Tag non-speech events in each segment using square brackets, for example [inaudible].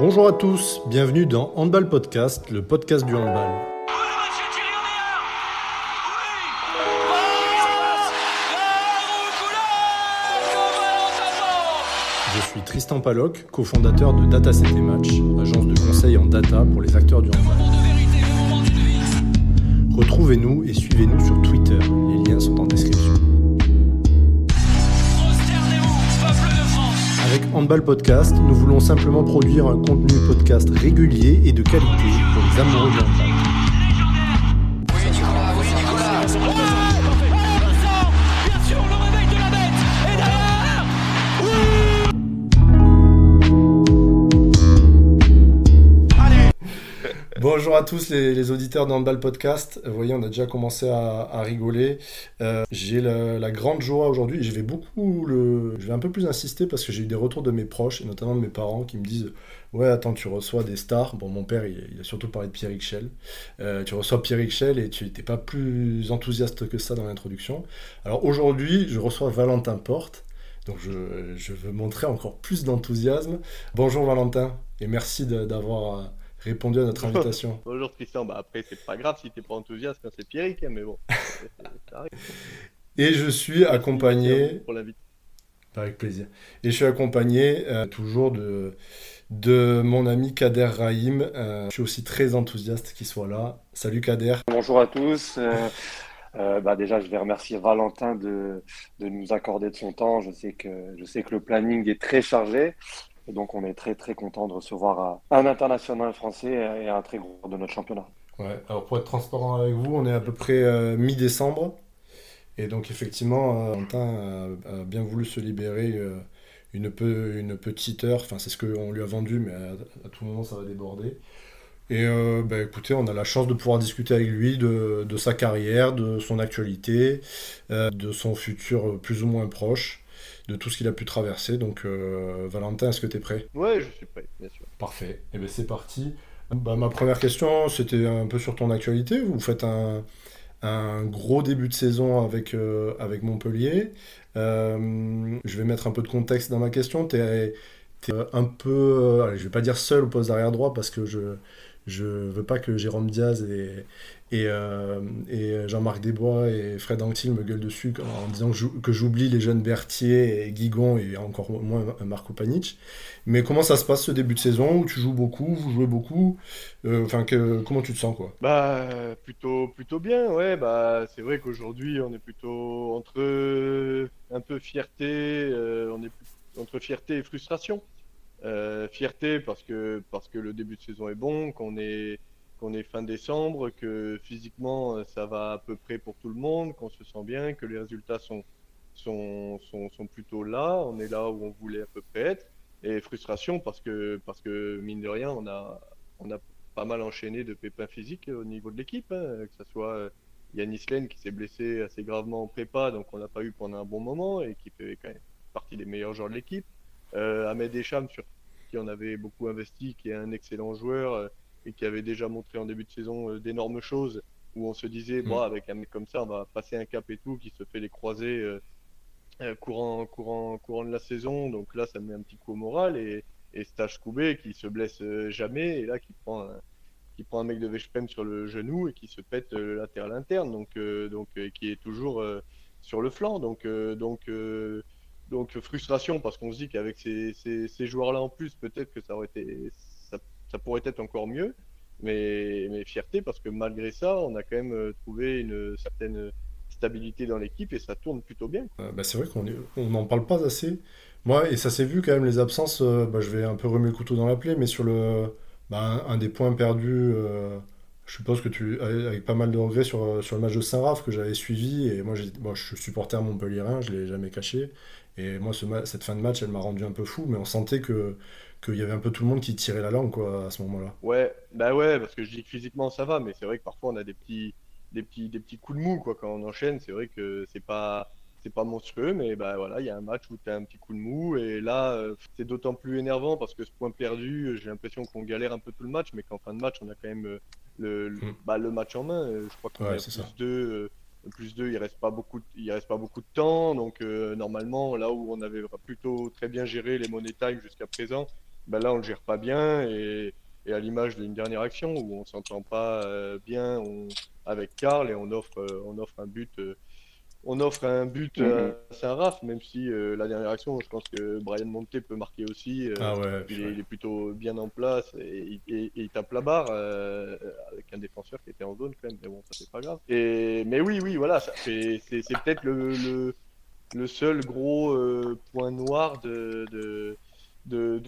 Bonjour à tous, bienvenue dans Handball Podcast, le podcast du handball. Je suis Tristan Paloc, cofondateur de Data et Match, agence de conseil en data pour les acteurs du handball. Retrouvez-nous et suivez-nous sur Twitter, les liens sont en description. Avec Handball Podcast, nous voulons simplement produire un contenu podcast régulier et de qualité pour les amoureux du handball. Tous les, auditeurs d'Handball Podcast. Vous voyez, on a déjà commencé à, rigoler. Euh, j'ai la, grande joie aujourd'hui. Je vais beaucoup le, je vais un peu plus insister parce que j'ai eu des retours de mes proches et notamment de mes parents qui me disent Ouais, attends, tu reçois des stars. Bon, mon père, il, a surtout parlé de Pierre Schell. Euh, tu reçois Pierre Schell et tu n'étais pas plus enthousiaste que ça dans l'introduction. Alors aujourd'hui, je reçois Valentin Porte. Donc je, je veux montrer encore plus d'enthousiasme. Bonjour Valentin et merci d'avoir répondu à notre invitation. [laughs] Bonjour Tristan, bah après c'est pas grave si t'es pas enthousiaste, hein, c'est Pierrick, hein, mais bon. [laughs] Et je suis accompagné. Pour Avec plaisir. Et je suis accompagné euh, toujours de, de mon ami Kader Rahim. Euh, je suis aussi très enthousiaste qu'il soit là. Salut Kader. Bonjour à tous. Euh, bah déjà, je vais remercier Valentin de, de, nous accorder de son temps. Je sais que, je sais que le planning est très chargé. Et donc, on est très, très content de recevoir un international français et un très gros de notre championnat. Ouais, alors pour être transparent avec vous, on est à peu près euh, mi-décembre. Et donc, effectivement, euh, a, bien voulu se libérer euh, une, peu, une petite heure. Enfin, c'est ce qu'on lui a vendu, mais à, tout moment, ça va déborder. Et bah, écoutez, on a la chance de pouvoir discuter avec lui de sa carrière, de son actualité, de son futur plus ou moins proche de tout ce qu'il a pu traverser. Donc, euh, Valentin, est-ce que tu es prêt? Ouais, je suis prêt, bien sûr. Parfait. Et eh bien, c'est parti. Bah, ma première question, c'était un peu sur ton actualité. Vous faites un, gros début de saison avec, euh, avec Montpellier. Euh, je vais mettre un peu de contexte dans ma question. Tu es, un peu, allez, je vais pas dire seul au poste d'arrière droit parce que je je veux pas que Jérôme Diaz et, et, euh, et Jean-Marc Desbois et Fred Anctil me gueulent dessus en disant que j'oublie les jeunes Berthier et Guigon et encore moins Marco Panic. Mais comment ça se passe ce début de saison? Où tu joues beaucoup, vous jouez beaucoup euh, Enfin, comment tu te sens quoi? Bah plutôt plutôt bien, ouais. Bah c'est vrai qu'aujourd'hui on est plutôt entre un peu fierté, euh, on est entre fierté et frustration. fierté parce que parce que le début de saison est bon, qu'on est qu'on est fin décembre, que physiquement euh, ça va à peu près pour tout le monde, qu'on se sent bien, que les résultats sont, sont, sont, plutôt là, on est là où on voulait à peu près être. Et frustration parce que, parce que mine de rien, on a, on a pas mal enchaîné de pépins physiques au niveau de l'équipe, hein, que ce soit euh, Yannis Len qui s'est blessé assez gravement en prépa, donc on l'a pas eu pendant un bon moment et qui fait quand même partie des meilleurs joueurs de l'équipe. Euh, Ahmed Echam, sur qui on avait beaucoup investi, qui est un excellent joueur. Euh, et qui avait déjà montré en début de saison euh, d'énormes choses où on se disait, bon, mm. avec un mec comme ça, on va passer un cap et tout, qui se fait les croisés euh, euh, courant, courant, courant de la saison. Donc là, ça met un petit coup au moral. Et, et Stage Koubé qui se blesse jamais et là qui prend un, qui prend un mec de Veszprem sur le genou et qui se pète le latéral interne. Donc, donc qui est toujours sur le flanc. Donc, donc, donc frustration parce qu'on se dit qu'avec ces, ces, ces joueurs-là en plus, peut-être que ça aurait été ça pourrait être encore mieux. Mais, fierté parce que malgré ça, on a quand même euh, trouvé une certaine stabilité dans l'équipe et ça tourne plutôt bien. Euh, bah, c'est vrai qu'on n'en parle pas assez. Moi, et ça s'est vu quand même, les absences, euh, bah, je vais un peu remuer le couteau dans la plaie, mais sur le, bah, un, des points perdus, je suppose que tu, avec pas mal de regrets sur, sur le match de Saint-Raph que j'avais suivi, et moi, je suis supporter Montpellierin, je ne l'ai jamais caché, et moi ce cette fin de match, elle m'a rendu un peu fou, mais on sentait que qu'il y avait un peu tout le monde qui tirait la langue quoi, à ce moment-là. Ouais, bah ouais, parce que je dis que physiquement ça va, mais c'est vrai que parfois on a des petits, des petits, des petits coups de mou quoi, quand on enchaîne. C'est vrai que c'est pas, c'est pas monstrueux, mais bah voilà, il y a un match où tu as un petit coup de mou, et là euh, c'est d'autant plus énervant parce que ce point perdu, j'ai l'impression qu'on galère un peu tout le match, mais qu'en fin de match on a quand même euh, le, le, mm. bah, le match en main. Euh, je crois qu'on ouais, a plus deux plus 2, il reste pas beaucoup, il reste pas beaucoup de temps. Donc normalement, là où on avait plutôt très bien géré les money time jusqu'à présent, ben là on le gère pas bien et, et à l'image d'une dernière action où on s'entend pas bien avec Karl et on offre, on offre un but on offre un but mhm. à Saint-Raph, même si euh, la dernière action, je pense que Brian Monte peut marquer aussi. Euh, ah il, est, plutôt bien en place et, il tape la barre euh, avec un défenseur qui était en zone quand même. Mais bon, ça c'est pas grave. Et, mais oui, oui, voilà, c'est peut-être le, le, seul gros point noir de, de, de,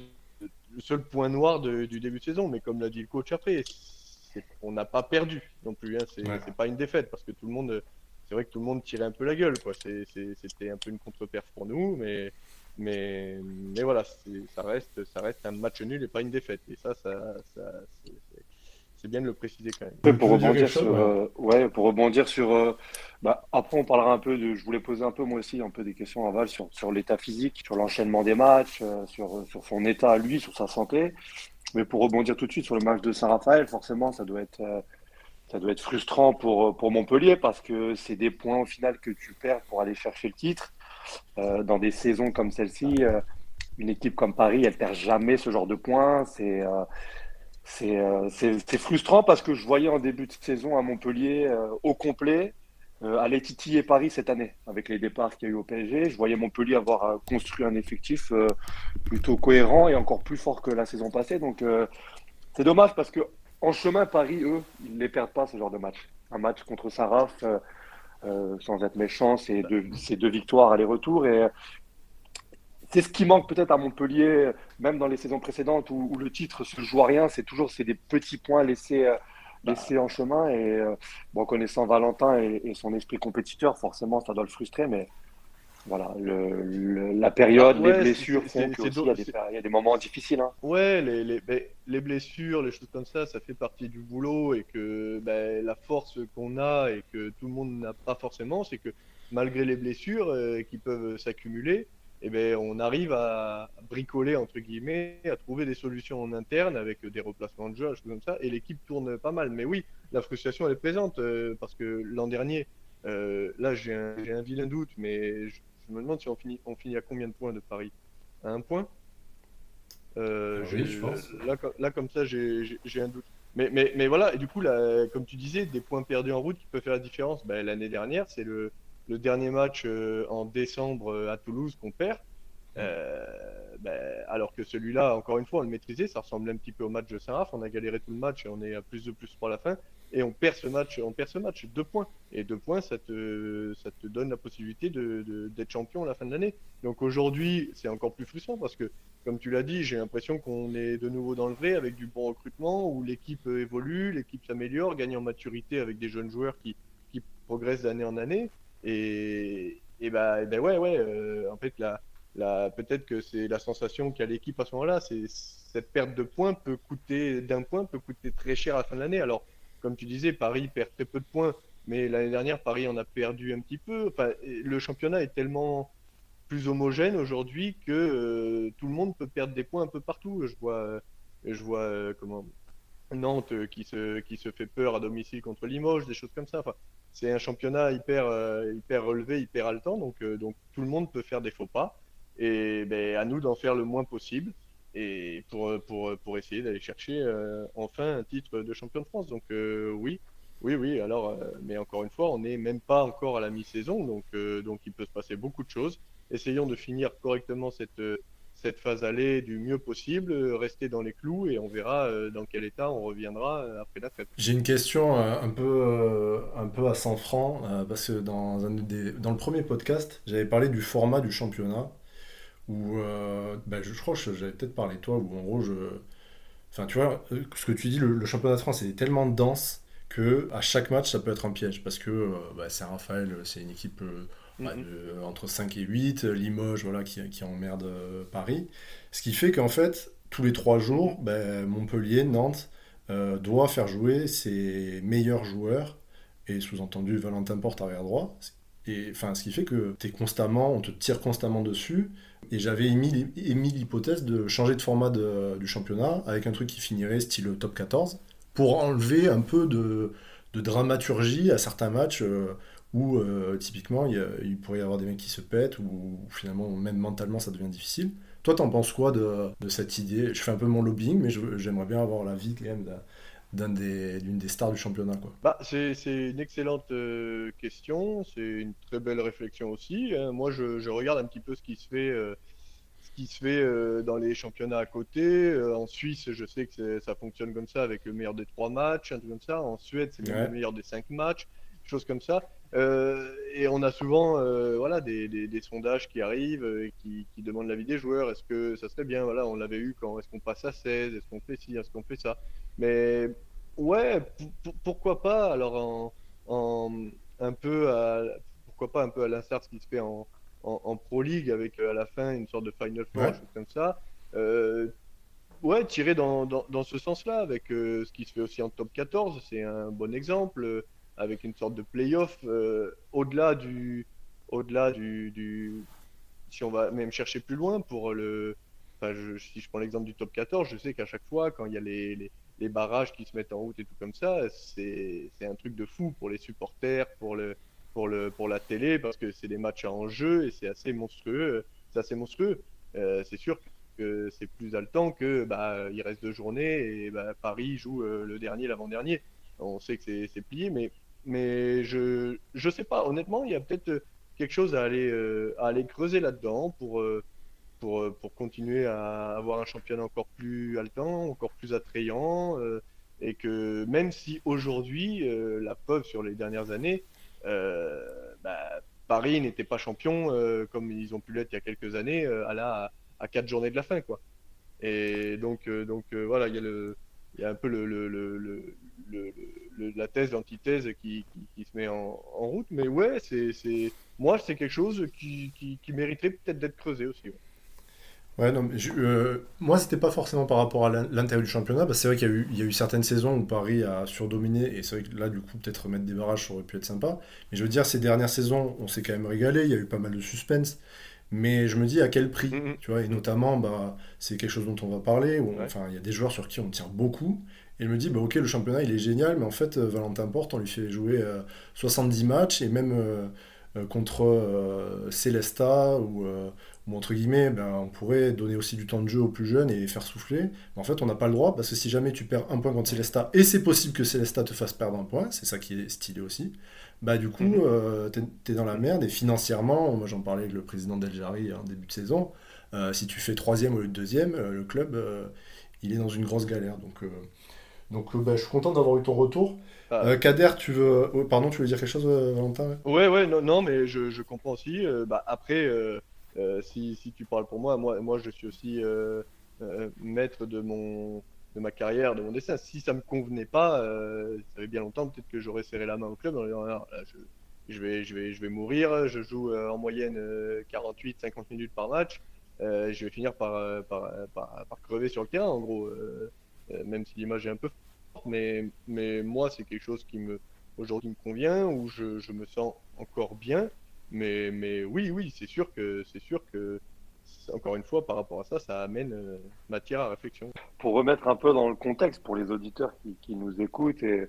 le seul point noir du début de saison. Mais comme l'a dit le coach après, on n'a pas perdu non plus. Hein, c'est pas une défaite parce que tout le monde c'est vrai que tout le monde tirait un peu la gueule. Quoi. C'était un peu une contre-perf pour nous, mais, mais, mais voilà, ça reste, ça reste un match nul et pas une défaite. Et ça, ça, c'est bien de le préciser quand même. pour, rebondir sur, euh, ouais, pour rebondir sur. Euh, bah, après, on parlera un peu de. Je voulais poser un peu, moi aussi, un peu des questions à Val sur, sur l'état physique, sur l'enchaînement des matchs, euh, sur, sur son état à lui, sur sa santé. Mais pour rebondir tout de suite sur le match de Saint-Raphaël, forcément, ça doit être ça doit être frustrant pour, pour Montpellier parce que c'est des points au final que tu perds pour aller chercher le titre. Euh, dans des saisons comme celle-ci, euh, une équipe comme Paris, elle perd jamais ce genre de points. C'est euh, c'est frustrant parce que je voyais en début de saison à Montpellier au complet aller titiller Paris cette année avec les départs qu'il y a eu au PSG. Je voyais Montpellier avoir construit un effectif plutôt cohérent et encore plus fort que la saison passée. Donc c'est dommage parce que en chemin, Paris, eux, ils ne les perdent pas ce genre de match. Un match contre Saraf, euh, euh, sans être méchant, c'est deux, victoires aller-retour. Et c'est ce qui manque peut-être à Montpellier, même dans les saisons précédentes où, le titre se joue à rien. C'est toujours c'est des petits points laissés, euh, laissés en chemin. Et bon, connaissant Valentin et, et, son esprit compétiteur, forcément, ça doit le frustrer. Mais voilà, le, la période, les blessures font qu'il y, a des moments difficiles. Hein. Ouais, les, les, les, blessures, les choses comme ça, ça fait partie du boulot et que ben, la force qu'on a et que tout le monde n'a pas forcément, c'est que malgré les blessures euh, qui peuvent s'accumuler, eh ben, on arrive à bricoler, entre guillemets, à trouver des solutions en interne avec des replacements de jeu, choses comme ça, et l'équipe tourne pas mal. Mais oui, la frustration, elle est présente euh, parce que l'an dernier, euh, là, j'ai un, un, vilain doute, mais je, je me demande si on finit, on finit à combien de points de Paris? À un point? Euh, ah Oui, je pense. Là, comme ça, j'ai un doute. Mais, mais, mais, voilà, et du coup, là, comme tu disais, des points perdus en route qui peuvent faire la différence. Ben, L'année dernière, c'est le, le, dernier match euh, en décembre euh, à Toulouse qu'on perd. Ben, alors que celui-là, encore une fois, on le maîtrisait, ça ressemble un petit peu au match de Saint-Raph. On a galéré tout le match et on est à plus de plus pour la fin et on perd ce match, on perd ce match, deux points. Et deux points, ça te, ça te donne la possibilité d'être de, champion à la fin de l'année. Donc aujourd'hui, c'est encore plus frustrant parce que, comme tu l'as dit, j'ai l'impression qu'on est de nouveau dans le vrai avec du bon recrutement où l'équipe évolue, l'équipe s'améliore, gagne en maturité avec des jeunes joueurs qui, qui progressent d'année en année. Et, et bah, ouais, ouais, euh, en fait, la, la, peut-être que c'est la sensation qu'a l'équipe à ce moment-là, c'est cette perte de points peut coûter, d'un point peut coûter très cher à la fin de l'année. Alors, comme tu disais, Paris perd très peu de points, mais l'année dernière, Paris en a perdu un petit peu. Enfin, le championnat est tellement plus homogène aujourd'hui que euh, tout le monde peut perdre des points un peu partout. Je vois, je vois euh, comment Nantes qui se, qui se fait peur à domicile contre Limoges, des choses comme ça. C'est un championnat hyper, euh, hyper relevé, hyper haletant, donc, donc tout le monde peut faire des faux pas. Et ben, à nous d'en faire le moins possible et pour, pour, pour essayer d'aller chercher euh, enfin un titre de champion de France. Donc euh, oui, oui, oui. Alors, euh, mais encore une fois, on n'est même pas encore à la mi-saison, donc donc il peut se passer beaucoup de choses. Essayons de finir correctement cette cette phase aller du mieux possible, rester dans les clous et on verra dans quel état on reviendra après la fête. J'ai une question un peu un peu à 100 francs parce que dans un des, dans le premier podcast, j'avais parlé du format du championnat où euh, bah, je, crois que j'avais peut-être parlé toi, où en gros, je... Enfin, tu vois, ce que tu dis, le, championnat de France est tellement dense que à chaque match, ça peut être un piège, parce que euh, bah, c'est Raphaël, c'est une équipe euh, mhm. entre 5 et 8, Limoges, voilà, qui, qui emmerde Paris. Ce qui fait qu'en fait, tous les trois jours, mhm. Montpellier, Nantes, doit faire jouer ses meilleurs joueurs, et sous-entendu Valentin Porte arrière droit, et enfin, ce qui fait que es constamment, on te tire constamment dessus. Et j'avais émis, l'hypothèse de changer de format du championnat avec un truc qui finirait style top 14 pour enlever un peu de, dramaturgie à certains matchs euh, où euh, typiquement il, pourrait y avoir des mecs qui se pètent ou, finalement même mentalement ça devient difficile. Toi, t'en penses quoi de, de, cette idée? Je fais un peu mon lobbying, mais j'aimerais bien avoir l'avis quand même d'une des, des, stars du championnat. Quoi. Bah, c'est une excellente euh, question, c'est une très belle réflexion aussi. Hein. Moi, je, je, regarde un petit peu ce qui se fait, euh, ce qui se fait euh, dans les championnats à côté. en Suisse, je sais que ça fonctionne comme ça avec le meilleur des trois matchs, un truc comme ça. En Suède, c'est le meilleur des cinq matchs, choses comme ça. Et on a souvent voilà, des, des, des, sondages qui arrivent et qui, qui demandent l'avis des joueurs. Est-ce que ça serait bien voilà, On l'avait eu quand est-ce qu'on passe à 16 Est-ce qu'on fait ci Est-ce qu'on fait ça? Mais ouais, pourquoi pas? Alors en, un peu à, pourquoi pas un peu à l'instar de ce qui se fait en, en, Pro League avec euh, à la fin une sorte de Final Four, ouais. comme ça. Euh, ouais, tirer dans, dans, dans ce sens-là avec euh, ce qui se fait aussi en top 14, c'est un bon exemple avec une sorte de playoff au-delà du, au-delà du, si on va même chercher plus loin pour le, si je prends l'exemple du top 14, je sais qu'à chaque fois quand il y a les, les barrages qui se mettent en route et tout comme ça, c'est un truc de fou pour les supporters, pour, le, pour, le, pour la télé, parce que c'est des matchs en jeu et c'est assez monstrueux. C'est monstrueux. Euh, c'est sûr que c'est plus haletant que bah, il reste deux journées et bah, Paris joue euh, le dernier, l'avant-dernier. On sait que c'est plié, mais, mais je je sais pas. Honnêtement, il y a peut-être quelque chose à aller, euh, à aller creuser là-dedans pour pour, euh, pour continuer à avoir un championnat encore plus haletant, encore plus attrayant. Euh, et que même si aujourd'hui, euh, la preuve sur les dernières années, bah, Paris n'était pas champion comme ils ont pu l'être il y a quelques années, à, la, à quatre journées de la fin. Quoi. Et donc, donc voilà, il y a le, il y a un peu la thèse, l'antithèse qui, se met en, route. Mais ouais, moi, c'est quelque chose qui, mériterait peut-être d'être creusé aussi. Ouais. Ouais, non, euh, moi, c'était pas forcément par rapport à l'intérieur du championnat. c'est vrai qu'il y, a eu, certaines saisons où Paris a surdominé, et c'est vrai que là, du coup, peut-être remettre des barrages, ça aurait pu être sympa. Mais je veux dire, ces dernières saisons, on s'est quand même régalé, il y a eu pas mal de suspense. Mais je me dis à quel prix, mm-hmm. tu vois, et notamment, bah, c'est quelque chose dont on va parler, où enfin, il y a des joueurs sur qui on tire beaucoup, et je me dis, bah, ok, le championnat, il est génial, mais en fait, euh, Valentin Porte, on lui fait jouer 70 euh, matchs, et même contre Celesta ou entre guillemets, ben, on pourrait donner aussi du temps de jeu aux plus jeunes et faire souffler. Mais en fait, on n'a pas le droit parce que si jamais tu perds un point contre Célesta, et c'est possible que Célesta te fasse perdre un point, c'est ça qui est stylé aussi, bah du coup, mhm. euh, tu es, dans la merde et financièrement, moi j'en parlais avec le président d'Eljari en début de saison, euh, si tu fais troisième au lieu de deuxième, euh, le club, il est dans une grosse galère. Donc, donc bah, je suis content d'avoir eu ton retour. Ah. Kader, tu veux, oh, pardon, tu veux dire quelque chose, Valentin Ouais, ouais, non, non mais je, je comprends aussi. bah, après, euh, si, si, tu parles pour moi, moi, moi je suis aussi euh, euh, maître de, mon, de ma carrière, de mon dessin. Si ça me convenait pas, ça fait bien longtemps, peut-être que j'aurais serré la main au club en disant là, je, je, vais, je, vais, je vais mourir, je joue en moyenne 48-50 minutes par match. je vais finir par, par, par, par, crever sur le terrain, en gros, même si l'image est un peu. Mais, mais moi, c'est quelque chose qui me aujourd'hui me convient, où je, je me sens encore bien. Mais, mais oui, oui, c'est sûr que c'est sûr que encore une fois, par rapport à ça, ça amène euh, matière à réflexion. Pour remettre un peu dans le contexte pour les auditeurs qui, qui nous écoutent et,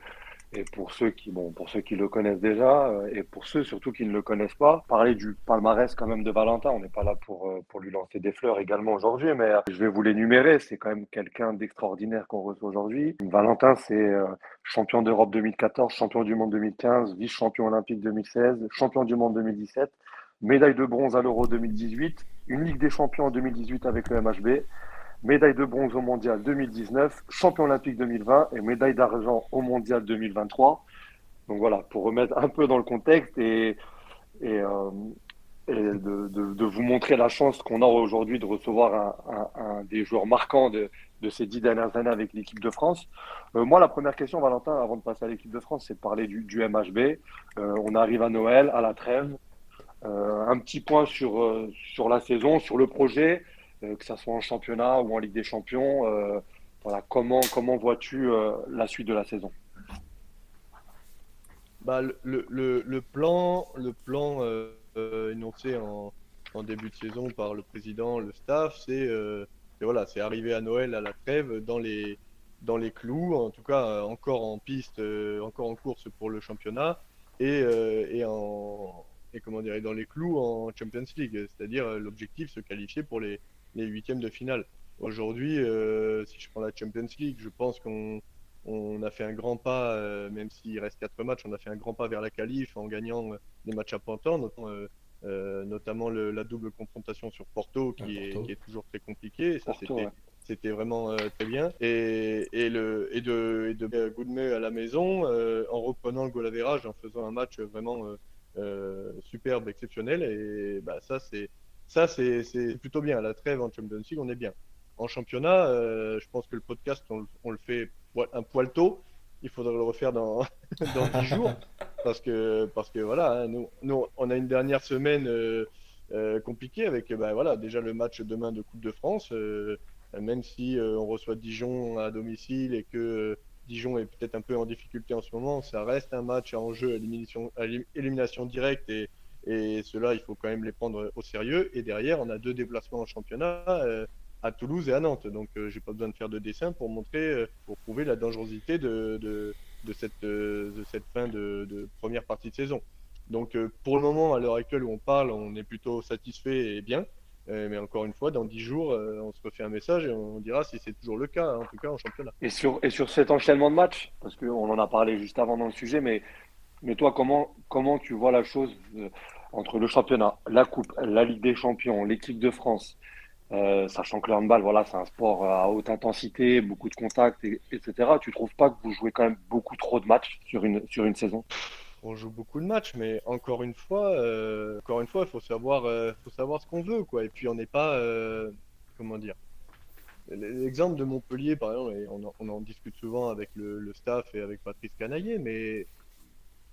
et pour ceux qui, bon, pour ceux qui le connaissent déjà, euh, et pour ceux surtout qui ne le connaissent pas, parler du palmarès quand même de Valentin. On n'est pas là pour, euh, pour lui lancer des fleurs également aujourd'hui, mais euh, je vais vous l'énumérer. C'est quand même quelqu'un d'extraordinaire qu'on reçoit aujourd'hui. Valentin, c'est champion d'Europe 2014, champion du monde 2015, vice-champion olympique 2016, champion du monde 2017, médaille de bronze à l'Euro 2018, une Ligue des champions en 2018 avec le MHB, médaille de bronze au mondial 2019, champion olympique 2020 et médaille d'argent au mondial 2023. Donc voilà, pour remettre un peu dans le contexte et, et, euh, de, de, vous montrer la chance qu'on a aujourd'hui de recevoir un, un, des joueurs marquants de, de, ces dix dernières années avec l'équipe de France. Euh, moi, la première question, Valentin, avant de passer à l'équipe de France, c'est de parler du, du MHB. Euh, on arrive à Noël, à la trêve. un petit point sur, sur la saison, sur le projet. Euh, que ce soit en championnat ou en Ligue des Champions. Euh, voilà, comment, comment vois-tu euh, la suite de la saison? Bah, le, le, plan, le plan énoncé en, début de saison par le président, le staff, c'est voilà, c'est à Noël à la trêve dans les, dans les clous, en tout cas encore en piste, encore en course pour le championnat et, et, en, et comment dire, dans les clous en Champions League, c'est-à-dire l'objectif se qualifier pour les, les huitièmes de finale. Aujourd'hui, si je prends la Champions League, je pense qu'on on a fait un grand pas, même s'il reste quatre matchs, on a fait un grand pas vers la qualif en gagnant des matchs à pointant, notamment, notamment la double confrontation sur Porto, qui, Est, qui est, toujours très compliqué. ça, c'était vraiment très bien. Et, et, le, et de, et de Goodme à la maison, en reprenant le goal average, en faisant un match vraiment euh, superbe, exceptionnel. Et bah, ça, c'est ça c'est plutôt bien. la trêve en Champions League, on est bien. En championnat, euh, je pense que le podcast, on, le fait un poil tôt. Il faudrait le refaire dans, [laughs] dans 10 jours. Parce que, parce que voilà, hein, nous, nous, on a une dernière semaine euh, compliquée avec bah, voilà, déjà le match demain de Coupe de France. même si on reçoit Dijon à domicile et que Dijon est peut-être un peu en difficulté en ce moment. Ça reste un match en jeu à élimination, élimination directe et, et cela, il faut quand même les prendre au sérieux. Et derrière, on a deux déplacements en championnat euh, à Toulouse et à Nantes. Donc, euh, j'ai pas besoin de faire de dessin pour montrer, euh, pour prouver la dangerosité de, de, cette, de cette fin de, première partie de saison. Donc, pour le moment, à l'heure actuelle où on parle, on est plutôt satisfait et bien. Euh, mais encore une fois, dans 10 jours, euh, on se refait un message et on dira si c'est toujours le cas, hein, en tout cas en championnat. Et sur, et sur cet enchaînement de matchs, parce qu'on en a parlé juste avant dans le sujet, mais, mais toi, comment, comment tu vois la chose euh, entre le championnat, la Coupe, la Ligue des Champions, l'équipe de France sachant que le handball, voilà, c'est un sport à haute intensité, beaucoup de contacts, etc. Tu trouves pas que vous jouez quand même beaucoup trop de matchs sur une, sur une saison? On joue beaucoup de matchs, mais encore une fois, euh, encore une fois, faut savoir, euh, faut savoir ce qu'on veut, quoi. Et puis on n'est pas, euh, comment dire? L'exemple de Montpellier, par exemple, et on, en, discute souvent avec le, staff et avec Patrice Canaillé, mais,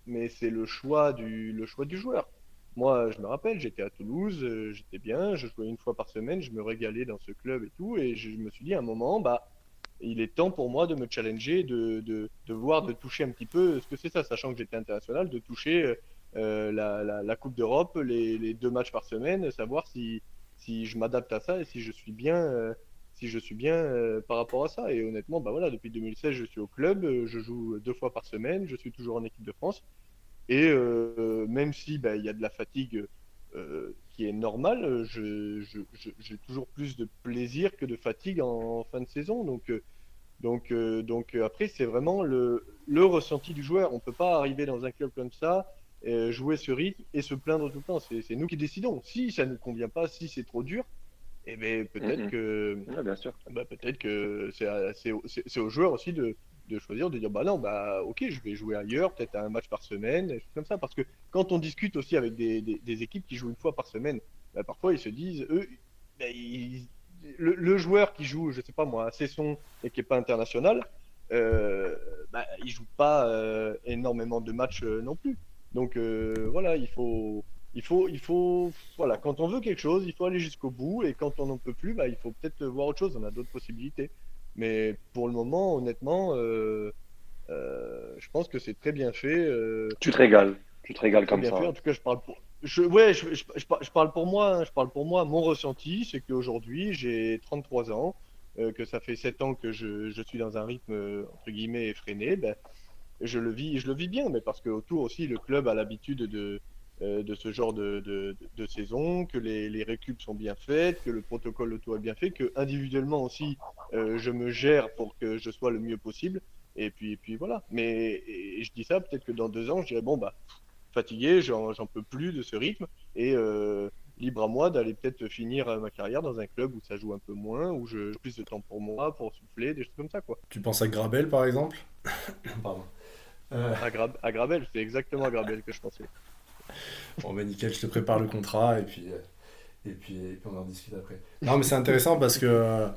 mais c'est le choix du, le choix du joueur. Moi, je me rappelle, j'étais à Toulouse, j'étais bien, je jouais une fois par semaine, je me régalais dans ce club et tout, et je me suis dit à un moment, bah il est temps pour moi de me challenger, de, de, de voir, de toucher un petit peu ce que c'est ça, sachant que j'étais international, de toucher euh, la, la, Coupe d'Europe, les, les, deux matchs par semaine, savoir si, si je m'adapte à ça et si je suis bien, euh, si je suis bien euh, par rapport à ça. Et honnêtement, bah voilà, depuis 2016, je suis au club, je joue deux fois par semaine, je suis toujours en équipe de France. Et même si bah, il y a de la fatigue qui est normale, j'ai toujours plus de plaisir que de fatigue en, fin de saison. Donc donc, euh, donc euh, après, c'est vraiment le, le, ressenti du joueur. On ne peut pas arriver dans un club comme ça, euh, jouer ce rythme et se plaindre tout le temps. C'est nous qui décidons. Si ça ne nous convient pas, si c'est trop dur, eh ben, peut-être que, bien sûr. Bah, peut-être que c'est aux joueurs aussi de, de, choisir, de dire bah non, bah ok, je vais jouer ailleurs, peut-être un match par semaine, des choses comme ça. Parce que quand on discute aussi avec des, des, équipes qui jouent une fois par semaine, bah, parfois ils se disent, eux, bah, ils, le, joueur qui joue, je sais pas moi, à Cesson et qui est pas international, euh, bah, il joue pas euh, énormément de matchs euh, non plus. Donc euh, voilà, il faut, il faut, il faut, voilà, quand on veut quelque chose, il faut aller jusqu'au bout et quand on n'en peut plus, bah, il faut peut-être voir autre chose. On a d'autres possibilités. Mais pour le moment, honnêtement, je pense que c'est très bien fait. tu te régales, tu te régales comme ça. En tout cas, je parle pour, je, ouais, je, je, je, parle pour moi. Hein, je parle pour moi. Mon ressenti, c'est qu'aujourd'hui, j'ai 33 ans, euh, que ça fait 7 ans que je, je, suis dans un rythme euh, entre guillemets effréné. Ben, je le vis, je le vis bien, mais parce que autour aussi, le club a l'habitude de, euh, de ce genre de, de, de, saison, que les, les récup sont bien faites, que le protocole autour est bien fait, que individuellement aussi, je me gère pour que je sois le mieux possible. Et puis, et puis voilà. Mais je dis ça, peut-être que dans deux ans, je dirais bon bah fatigué, j'en peux plus de ce rythme et euh, libre à moi d'aller peut-être finir euh, ma carrière dans un club où ça joue un peu moins, où j'ai plus de temps pour moi, pour souffler, des choses comme ça quoi. Tu penses à Grabel par exemple? [coughs] Pardon. Euh. À, Grabel, c'est exactement à Grabel que je pensais. Bon ben nickel, je te prépare le contrat et puis, et puis, on en discute après. Non mais c'est intéressant parce que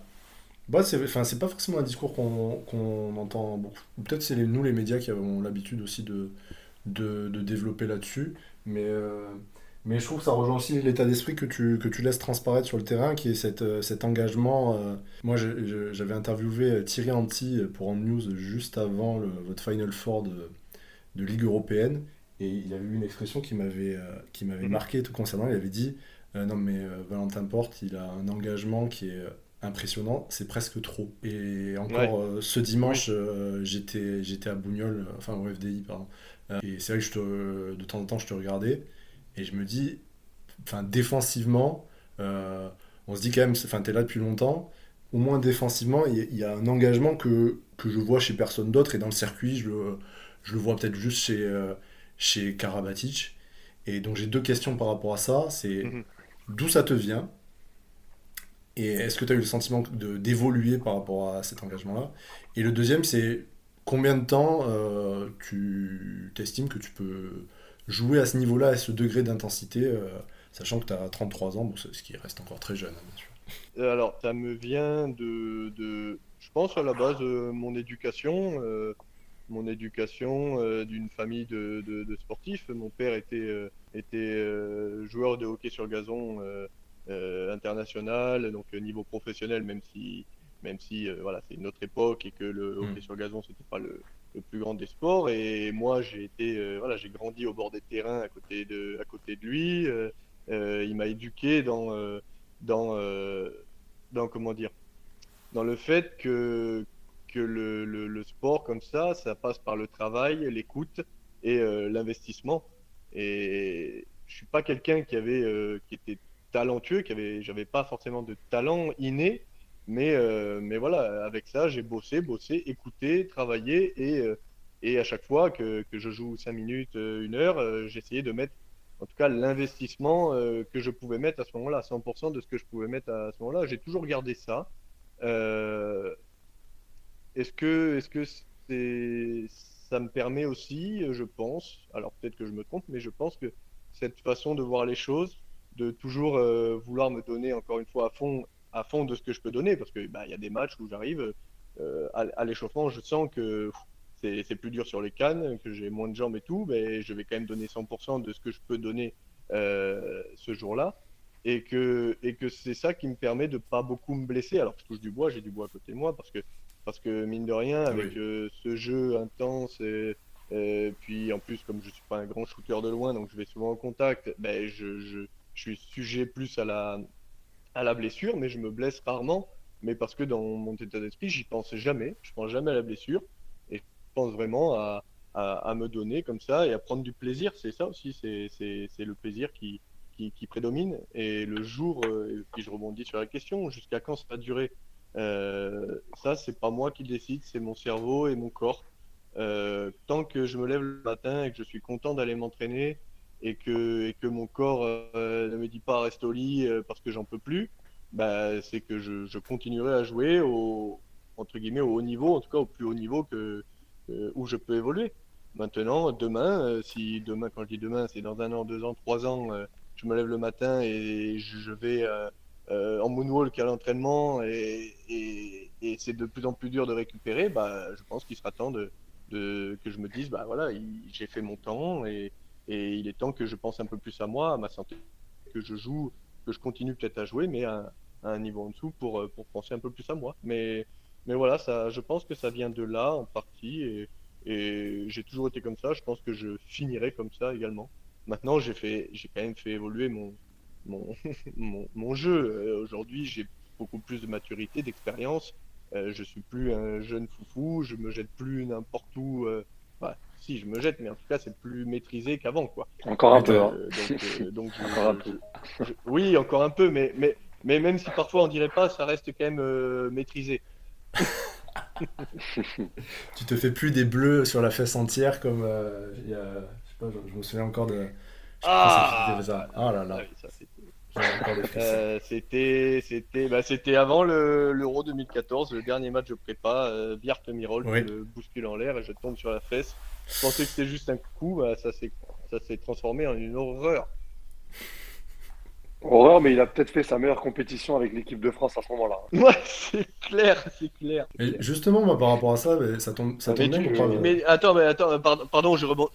bah, c'est pas forcément un discours qu'on entend beaucoup. Peut-être c'est nous les médias qui avons l'habitude aussi de, de, de développer là-dessus. Mais, euh, mais je trouve que ça rejoint aussi l'état d'esprit que tu, que tu laisses transparaître sur le terrain, qui est cette, euh, cet engagement. Euh. Moi, j'avais interviewé Thierry Anti pour En News juste avant le, votre Final Four de, de Ligue européenne. Et il avait eu une expression qui m'avait qui m'avait mhm. marqué tout concernant. Il avait dit Non, mais Valentin Porte, il a un engagement qui est impressionnant, c'est presque trop. Et encore ce dimanche, j'étais j'étais à Bougnol, enfin au FDI, pardon. Euh, et c'est vrai que je te, de temps en temps, je te regardais et je me dis, enfin, défensivement, euh, on se dit quand même, enfin, tu es là depuis longtemps, au moins défensivement, il y, a un engagement que, que je vois chez personne d'autre, et dans le circuit, je le, je le vois peut-être juste chez, euh, chez Karabatic. Et donc j'ai deux questions par rapport à ça. C'est mhm. d'où ça te vient? Et est-ce que tu as eu le sentiment d'évoluer par rapport à cet engagement-là? Et le deuxième, c'est combien de temps euh, tu t'estimes que tu peux jouer à ce niveau-là, à ce degré d'intensité, euh, sachant que tu as 33 ans, ce qui reste encore très jeune, hein, bien sûr. Euh, alors, ça me vient de, de, je pense à la base, de mon éducation, mon éducation d'une famille de, de, sportifs. Mon père était, était joueur de hockey sur gazon international, donc niveau professionnel, même si même si euh, voilà, c'est une autre époque et que le hockey mm. sur gazon, c'était pas le, plus grand des sports. Et moi, j'ai été, euh, voilà, j'ai grandi au bord des terrains à côté de, à côté de lui. Euh, il m'a éduqué dans, dans, dans, comment dire, dans le fait que, que le, sport comme ça, ça passe par le travail, l'écoute et l'investissement. Et je suis pas quelqu'un qui avait, qui était talentueux, qui avait, j'avais pas forcément de talent inné, mais, euh, mais voilà, avec ça, j'ai bossé, bossé, écouté, travaillé et, euh, et à chaque fois que, que, je joue 5 minutes, euh, une heure, j'essayais de mettre en tout cas l'investissement que je pouvais mettre à ce moment-là, 100% de ce que je pouvais mettre à ce moment-là. J'ai toujours gardé ça. Est-ce que, est-ce que c'est, ça me permet aussi, je pense, alors peut-être que je me trompe, mais je pense que cette façon de voir les choses, de toujours vouloir me donner encore une fois à fond à fond de ce que je peux donner parce que bah, y a des matchs où j'arrive euh, à, l'échauffement, je sens que c'est plus dur sur les cannes, que j'ai moins de jambes et tout, mais je vais quand même donner 100% de ce que je peux donner euh, ce jour-là. Et que, et que c'est ça qui me permet de pas beaucoup me blesser. Alors je touche du bois, j'ai du bois à côté de moi parce que, parce que mine de rien, avec euh, ce jeu intense, et, puis en plus, comme je suis pas un grand shooter de loin, donc je vais souvent en contact, ben, je, je, je suis sujet plus à la, à la blessure, mais je me blesse rarement. Mais parce que dans mon état d'esprit, j'y pense jamais. Je pense jamais à la blessure. Et je pense vraiment à, à, me donner comme ça et à prendre du plaisir. C'est ça aussi, c'est le plaisir qui, qui, qui, prédomine. Et le jour, euh, et puis je rebondis sur la question, jusqu'à quand ça va durer? Ça, c'est pas moi qui décide, c'est mon cerveau et mon corps. Euh, tant que je me lève le matin et que je suis content d'aller m'entraîner, et que, mon corps euh, ne me dit pas reste au lit euh, parce que j'en peux plus, bah, c'est que je, continuerai à jouer au, entre guillemets, au haut niveau, en tout cas au plus haut niveau où je peux évoluer. Maintenant, demain, euh, si demain, quand je dis demain, c'est dans un an, deux ans, trois ans, je me lève le matin et je, vais en moonwalk à l'entraînement et, c'est de plus en plus dur de récupérer, bah, je pense qu'il sera temps de, que je me dise, bah voilà, j'ai fait mon temps et, il est temps que je pense un peu plus à moi, à ma santé, que je joue, que je continue peut-être à jouer, mais à, un niveau en dessous pour, euh, pour penser un peu plus à moi. Mais, mais voilà, ça, je pense que ça vient de là en partie. Et, et j'ai toujours été comme ça. Je pense que je finirai comme ça également. Maintenant, j'ai j'ai quand même fait évoluer mon, [laughs] mon, mon, jeu. Euh, aujourd'hui, j'ai beaucoup plus de maturité, d'expérience. Euh, je suis plus un jeune foufou. Je me jette plus n'importe où. Euh, si, je me jette, mais en tout cas, c'est plus maîtrisé qu'avant, quoi. Encore un peu. Hein. Donc, [laughs] encore un peu. oui, encore un peu, mais, mais, mais même si parfois on dirait pas, ça reste quand même euh, maîtrisé. [laughs] tu te fais plus des bleus sur la fesse entière comme il y a, je, sais pas, je, me souviens encore de. Ah, ça. oh là là. Ah c'était c'était bah, c'était avant l'Euro 2014, le dernier match de prépa, euh, Mirol oui. me bouscule en l'air et je tombe sur la fesse. Je pensais que c'était juste un coup, bah, ça s'est transformé en une horreur. Horreur, mais il a peut-être fait sa meilleure compétition avec l'équipe de France à ce moment-là. Ouais, c'est clair, c'est clair. Et justement, moi, par rapport à ça, ça tombe, ça tombe bien. Tu, mais attends, mais attends, pardon, je rebondis.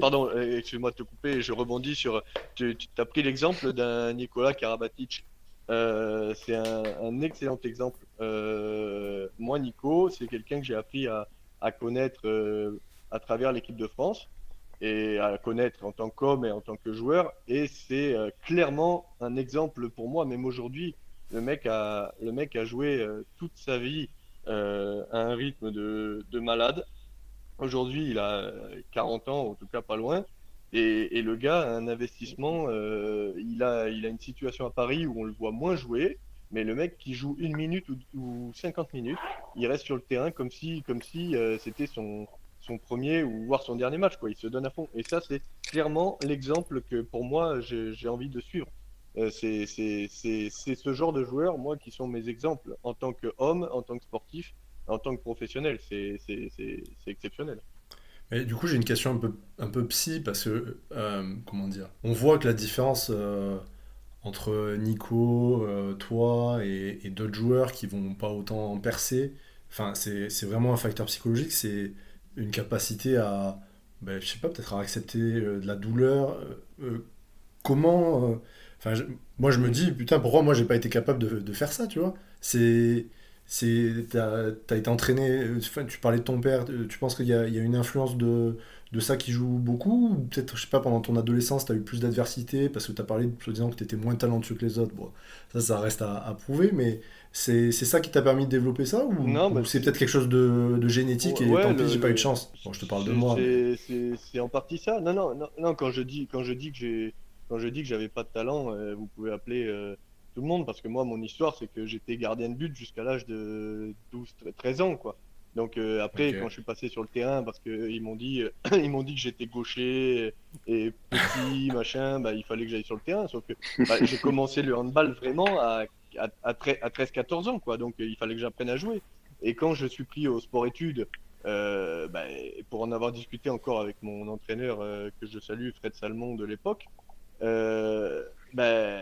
Pardon, euh, excuse-moi de te couper, je rebondis sur. Tu, tu as pris l'exemple d'un Nicolas Karabatic. Euh, c'est un, un, excellent exemple. Euh, moi, Nico, c'est quelqu'un que j'ai appris à, à connaître euh, à travers l'équipe de France et à connaître en tant qu'homme et en tant que joueur. Et c'est euh, clairement un exemple pour moi, même aujourd'hui. Le mec a, le mec a joué euh, toute sa vie euh, à un rythme de, de malade. Aujourd'hui, il a 40 ans, en tout cas pas loin. Et, le gars a un investissement, il, a, il a une situation à Paris où on le voit moins jouer, mais le mec qui joue une minute ou, 50 minutes, il reste sur le terrain comme si, comme si c'était son, son premier ou voire son dernier match. Quoi. Il se donne à fond. Et ça, c'est clairement l'exemple que pour moi, j'ai envie de suivre. Euh, c'est ce genre de joueurs, moi, qui sont mes exemples en tant qu'homme, en tant que sportif, en tant que professionnel. C'est exceptionnel. Du coup, j'ai une question un peu, un peu psy parce que, euh, comment dire, on voit que la différence euh, entre Nico, toi et, d'autres joueurs qui vont pas autant percer, c'est vraiment un facteur psychologique. C'est une capacité à, ben, je sais pas, peut-être à accepter euh, de la douleur. Euh, euh, comment. Enfin, moi, je me dis, putain, pourquoi moi, j'ai pas été capable de, de faire ça, tu vois? C'est. Tu as, été entraîné, tu parlais de ton père, tu penses qu'il y, y, a une influence de, de ça qui joue beaucoup? Ou peut-être, je sais pas, pendant ton adolescence, tu as eu plus d'adversité parce que tu as parlé, de disant que tu étais moins talentueux que les autres? Bon, ça, ça reste à, à prouver, mais c'est ça qui t'a permis de développer ça Ou, bah, c'est peut-être quelque chose de, de génétique et tant pis, j'ai pas eu de chance Bon, je te parle de moi. C'est en partie ça. Non, non, non, non, quand je dis, quand je dis que j'ai. Quand je dis que j'avais pas de talent, euh, vous pouvez appeler euh, tout le monde parce que moi, mon histoire, c'est que j'étais gardien de but jusqu'à l'âge de 12, 13 ans, quoi. Donc euh, après, quand je suis passé sur le terrain, parce qu'ils m'ont dit, [clears throat] ils m'ont dit que j'étais gaucher et petit, machin, bah, il fallait que j'aille sur le terrain. Sauf que bah, j'ai commencé le handball vraiment à, à, à 13-14 ans, quoi. Donc il fallait que j'apprenne à jouer. Et quand je suis pris au sport-études, euh, bah, pour en avoir discuté encore avec mon entraîneur euh, que je salue, Fred Salmon de l'époque, euh, bah,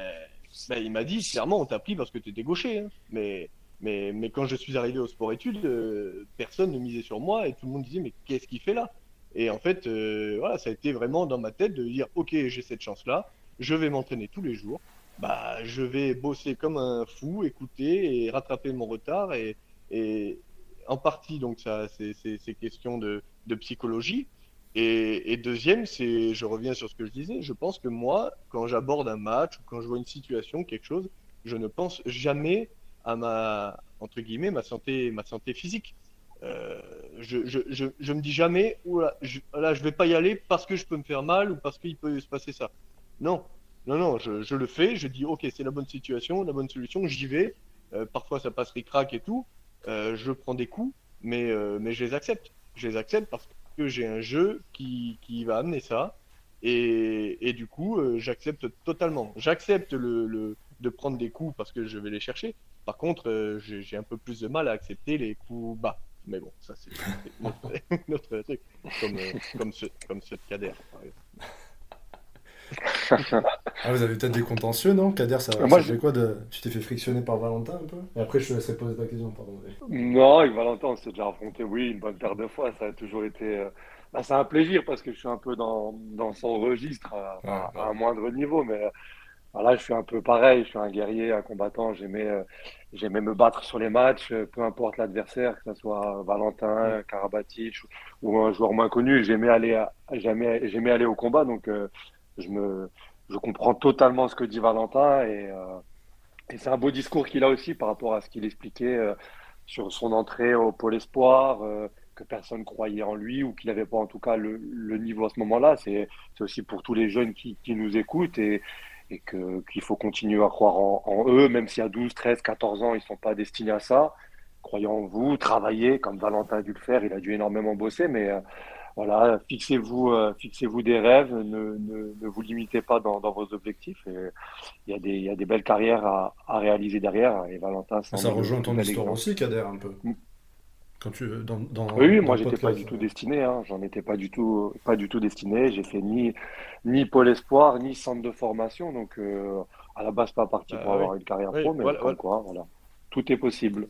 bah, il m'a dit clairement on t'a pris parce que tu étais gaucher. Hein. Mais mais, mais quand je suis arrivé au sport-études, euh, personne ne misait sur moi et tout le monde disait mais qu'est-ce qu'il fait là? Et en fait, euh, voilà, ça a été vraiment dans ma tête de dire ok, j'ai cette chance-là, je vais m'entraîner tous les jours, bah, je vais bosser comme un fou, écouter et rattraper mon retard. Et, en partie, donc ça, c'est question de, psychologie. Et, deuxième, c'est, je reviens sur ce que je disais, je pense que moi, quand j'aborde un match ou quand je vois une situation, quelque chose, je ne pense jamais à ma entre guillemets ma santé ma santé physique. Euh, je, je, je, je, me dis jamais là je, là vais pas y aller parce que je peux me faire mal ou parce qu'il peut se passer ça. Non, non, non, je, je le fais. Je dis ok c'est la bonne situation, la bonne solution, j'y vais. Euh, parfois ça passe ric-rac et tout. Euh, je prends des coups, mais euh, mais je les accepte. Je les accepte parce que j'ai un jeu qui, qui va amener ça. Et, et du coup, j'accepte totalement. J'accepte le, le, de prendre des coups parce que je vais les chercher. Par contre, j'ai un peu plus de mal à accepter les coups bas. Mais bon, ça c'est [laughs] notre, truc. Comme, comme, ce, comme ce de Kader, par exemple. Ah, vous avez peut-être des contentieux, non Kader, ça, Moi, fait quoi de... Tu t'es fait frictionner par Valentin un peu? Et après, je te laisserai poser ta question, pardon. Non, avec Valentin, on s'est déjà affronté, oui, une bonne paire de fois. Ça a toujours été. Euh, bah, c'est un plaisir parce que je suis un peu dans, dans son registre à, à un moindre niveau, mais voilà, je suis un peu pareil, je suis un guerrier, un combattant, j'aimais euh, j'aimais me battre sur les matchs, euh, peu importe l'adversaire, que ce soit Valentin, Karabatic ou, un joueur moins connu, j'aimais aller j'aimais j'aimais aller au combat donc euh, je comprends totalement ce que dit Valentin et, et c'est un beau discours qu'il a aussi par rapport à ce qu'il expliquait sur son entrée au pôle espoir que personne croyait en lui ou qu'il n'avait pas en tout cas le, niveau à ce moment-là. C'est aussi pour tous les jeunes qui, nous écoutent et, qu'il faut continuer à croire en, eux, même si à 12, 13, 14 ans, ils ne sont pas destinés à ça. Croyez en vous, travaillez, comme Valentin a dû le faire, il a dû énormément bosser, mais euh, voilà, fixez-vous euh, fixez-vous des rêves, ne, ne, ne, vous limitez pas dans, dans vos objectifs. Il y, a des, y a des belles carrières à, à réaliser derrière, et Valentin, ça rejoint ton histoire aussi, Kader, un peu. Mm. Quand tu, dans, dans, oui, moi j'étais pas du tout destiné, hein. j'en étais pas du tout, pas du tout destiné. J'ai fait ni, ni pôle espoir, ni centre de formation, donc euh, à la base pas parti pour bah avoir une carrière pro, mais voilà, quoi, voilà, tout est possible.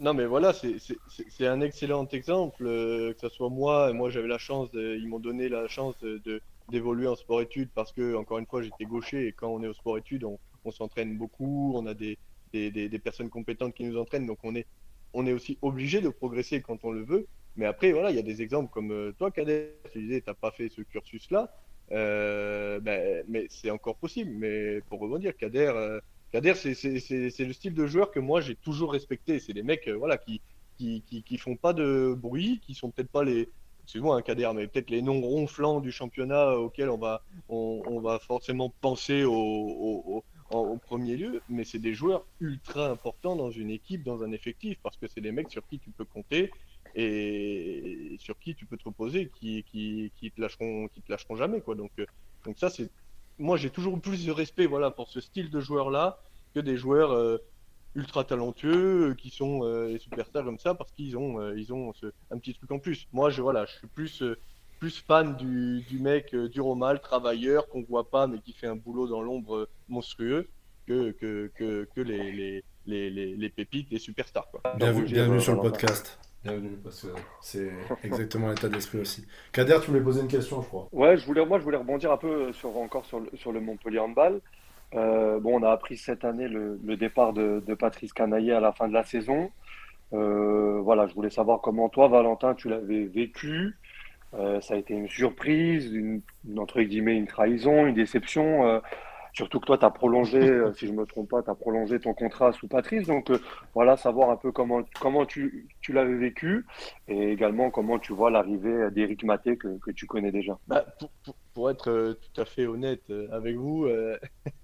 Non mais voilà, c'est un excellent exemple, euh, que ce soit moi, moi j'avais la chance, ils m'ont donné la chance de d'évoluer en sport-études parce que encore une fois j'étais gaucher et quand on est au sport-études on, on s'entraîne beaucoup, on a des, des, des, personnes compétentes qui nous entraînent, donc on est on est aussi obligé de progresser quand on le veut. Mais après, voilà, il y a des exemples comme euh, toi, Kader, tu disais, tu n'as pas fait ce cursus-là. Euh, ben, mais c'est encore possible. Mais pour rebondir, Kader, Kader c'est le style de joueur que moi, j'ai toujours respecté. C'est des mecs voilà, qui, qui, qui, font pas de bruit, qui sont peut-être pas les, excuse-moi, un Kader, mais peut-être les noms ronflants du championnat auxquels on va, on, va forcément penser au, au, premier lieu, mais c'est des joueurs ultra importants dans une équipe, dans un effectif, parce que c'est des mecs sur qui tu peux compter et sur qui tu peux te reposer, qui, qui, qui te lâcheront, qui te lâcheront jamais, quoi. Donc, donc ça, c'est, moi, j'ai toujours [laughs] plus de respect, voilà, pour ce style de joueur-là que des joueurs euh, ultra talentueux euh, qui sont euh, les superstars comme ça parce qu'ils ont, ils ont un petit truc en plus. Moi, je, voilà, je suis plus, plus fan du, du mec dur au mal, travailleur, qu'on voit pas mais qui fait un boulot dans l'ombre monstrueux que, que, que, que les, les, les, les, pépites, les superstars. Quoi. Bienvenue, bienvenue sur le podcast. Bienvenue, parce que c'est exactement l'état d'esprit aussi. Kader, tu voulais poser une question, je crois. Ouais, je voulais, moi, je voulais rebondir un peu sur, encore sur le, sur le Montpellier Handball. Euh, bon, on a appris cette année le, départ de, Patrice Canaillé à la fin de la saison. Euh, voilà, je voulais savoir comment toi, Valentin, tu l'avais vécu. Euh, ça a été une surprise, une, entre guillemets une trahison, une déception. Surtout que toi, tu as prolongé, euh, si je ne me trompe pas, tu as prolongé ton contrat sous Patrice. Donc euh, voilà, savoir un peu comment, comment tu, tu l'avais vécu et également comment tu vois l'arrivée d'Éric Maté que, que, tu connais déjà. Bah, pour, pour, être euh, tout à fait honnête avec vous,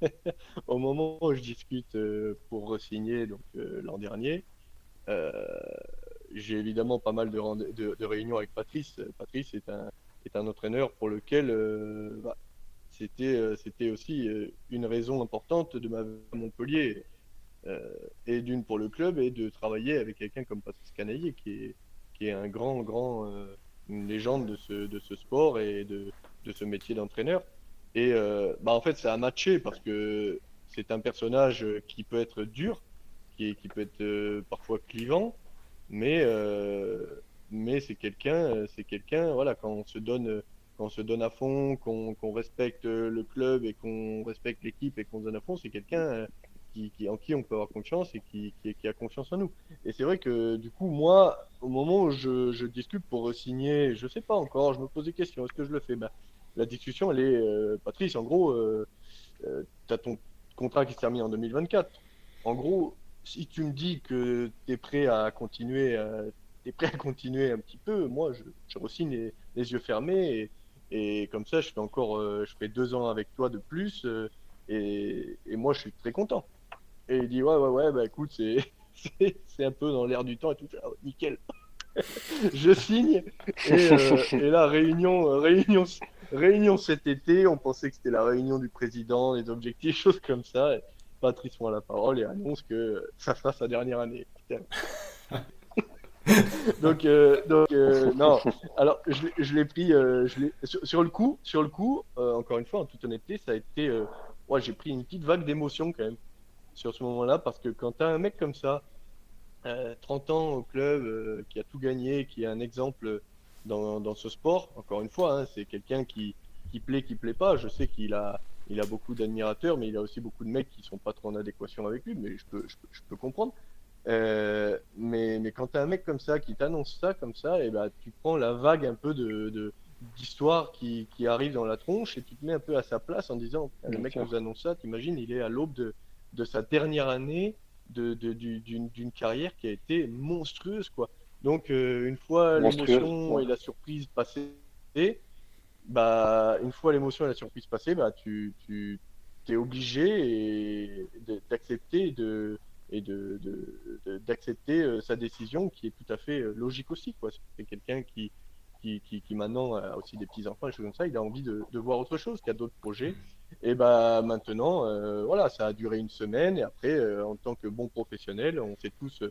[laughs] au moment où je discute pour re-signer l'an dernier, j'ai évidemment pas mal de, de, réunions avec Patrice. Patrice est un, est un entraîneur pour lequel bah, c'était euh, c'était aussi euh, une raison importante de ma à Montpellier euh, et d'une pour le club et de travailler avec quelqu'un comme Patrice Canaillé qui est qui est un grand grand légende de ce de ce sport et de de ce métier d'entraîneur. Et bah en fait ça a matché parce que c'est un personnage qui peut être dur qui qui peut être parfois clivant mais mais c'est quelqu'un c'est quelqu'un voilà quand on se donne qu'on se donne à fond, qu'on respecte le club et qu'on respecte l'équipe et qu'on se donne à fond, c'est quelqu'un euh, en qui on peut avoir confiance et qui, a confiance en nous. Et c'est vrai que du coup, moi, au moment où je, discute pour signer, je sais pas encore, je me pose des questions, est-ce que je le fais? Ben, La discussion, elle est, euh, Patrice, en gros, euh, tu as ton contrat qui se termine en 2024. En gros, si tu me dis que tu es prêt à continuer, prêt à continuer un petit peu, moi, je, je re-signe les, les, yeux fermés et comme ça, je fais encore, euh, je fais deux ans avec toi de plus, euh, et, moi, je suis très content. Et il dit, ouais, ouais, ouais, bah écoute, c'est, [laughs] c'est, un peu dans l'air du temps et tout. Ah, nickel. [laughs] je signe. Et, euh, là, réunion, réunion, réunion cet été, on pensait que c'était la réunion du président, les objectifs, [laughs] choses comme ça. Patrice prend la parole et annonce que ça sera sa dernière année. [laughs] donc, euh, euh, non. Alors, je, l'ai pris. Euh, sur, le coup, sur le coup, encore une fois, en toute honnêteté, ça a été. ouais, j'ai pris une petite vague d'émotion quand même sur ce moment-là parce que quand t'as un mec comme ça, 30 ans au club, qui a tout gagné, qui est un exemple dans, ce sport, encore une fois, hein, c'est quelqu'un qui, plaît, qui plaît pas. Je sais qu'il a, beaucoup d'admirateurs, mais il a aussi beaucoup de mecs qui sont pas trop en adéquation avec lui, mais je peux comprendre. Euh, mais, mais quand tu as un mec comme ça qui t'annonce ça comme ça, et eh ben, tu prends la vague un peu de, d'histoire qui, qui, arrive dans la tronche et tu te mets un peu à sa place en disant le mec nous annonce ça, t'imagines, il est à l'aube de, de sa dernière année de, de d'une, d'une carrière qui a été monstrueuse. quoi. Donc euh, une fois l'émotion et la surprise passées, bah, une fois l'émotion et la surprise passées, bah, tu, tu es obligé d'accepter de et de, d'accepter euh, sa décision qui est tout à fait euh, logique aussi. Quoi. C'est quelqu'un qui, qui, qui, maintenant a aussi des petits-enfants et choses comme ça, il a envie de, de voir autre chose, qu'il y a d'autres projets. Et bah maintenant, euh, voilà, ça a duré une semaine et après, en tant que bon professionnel, on s'est tous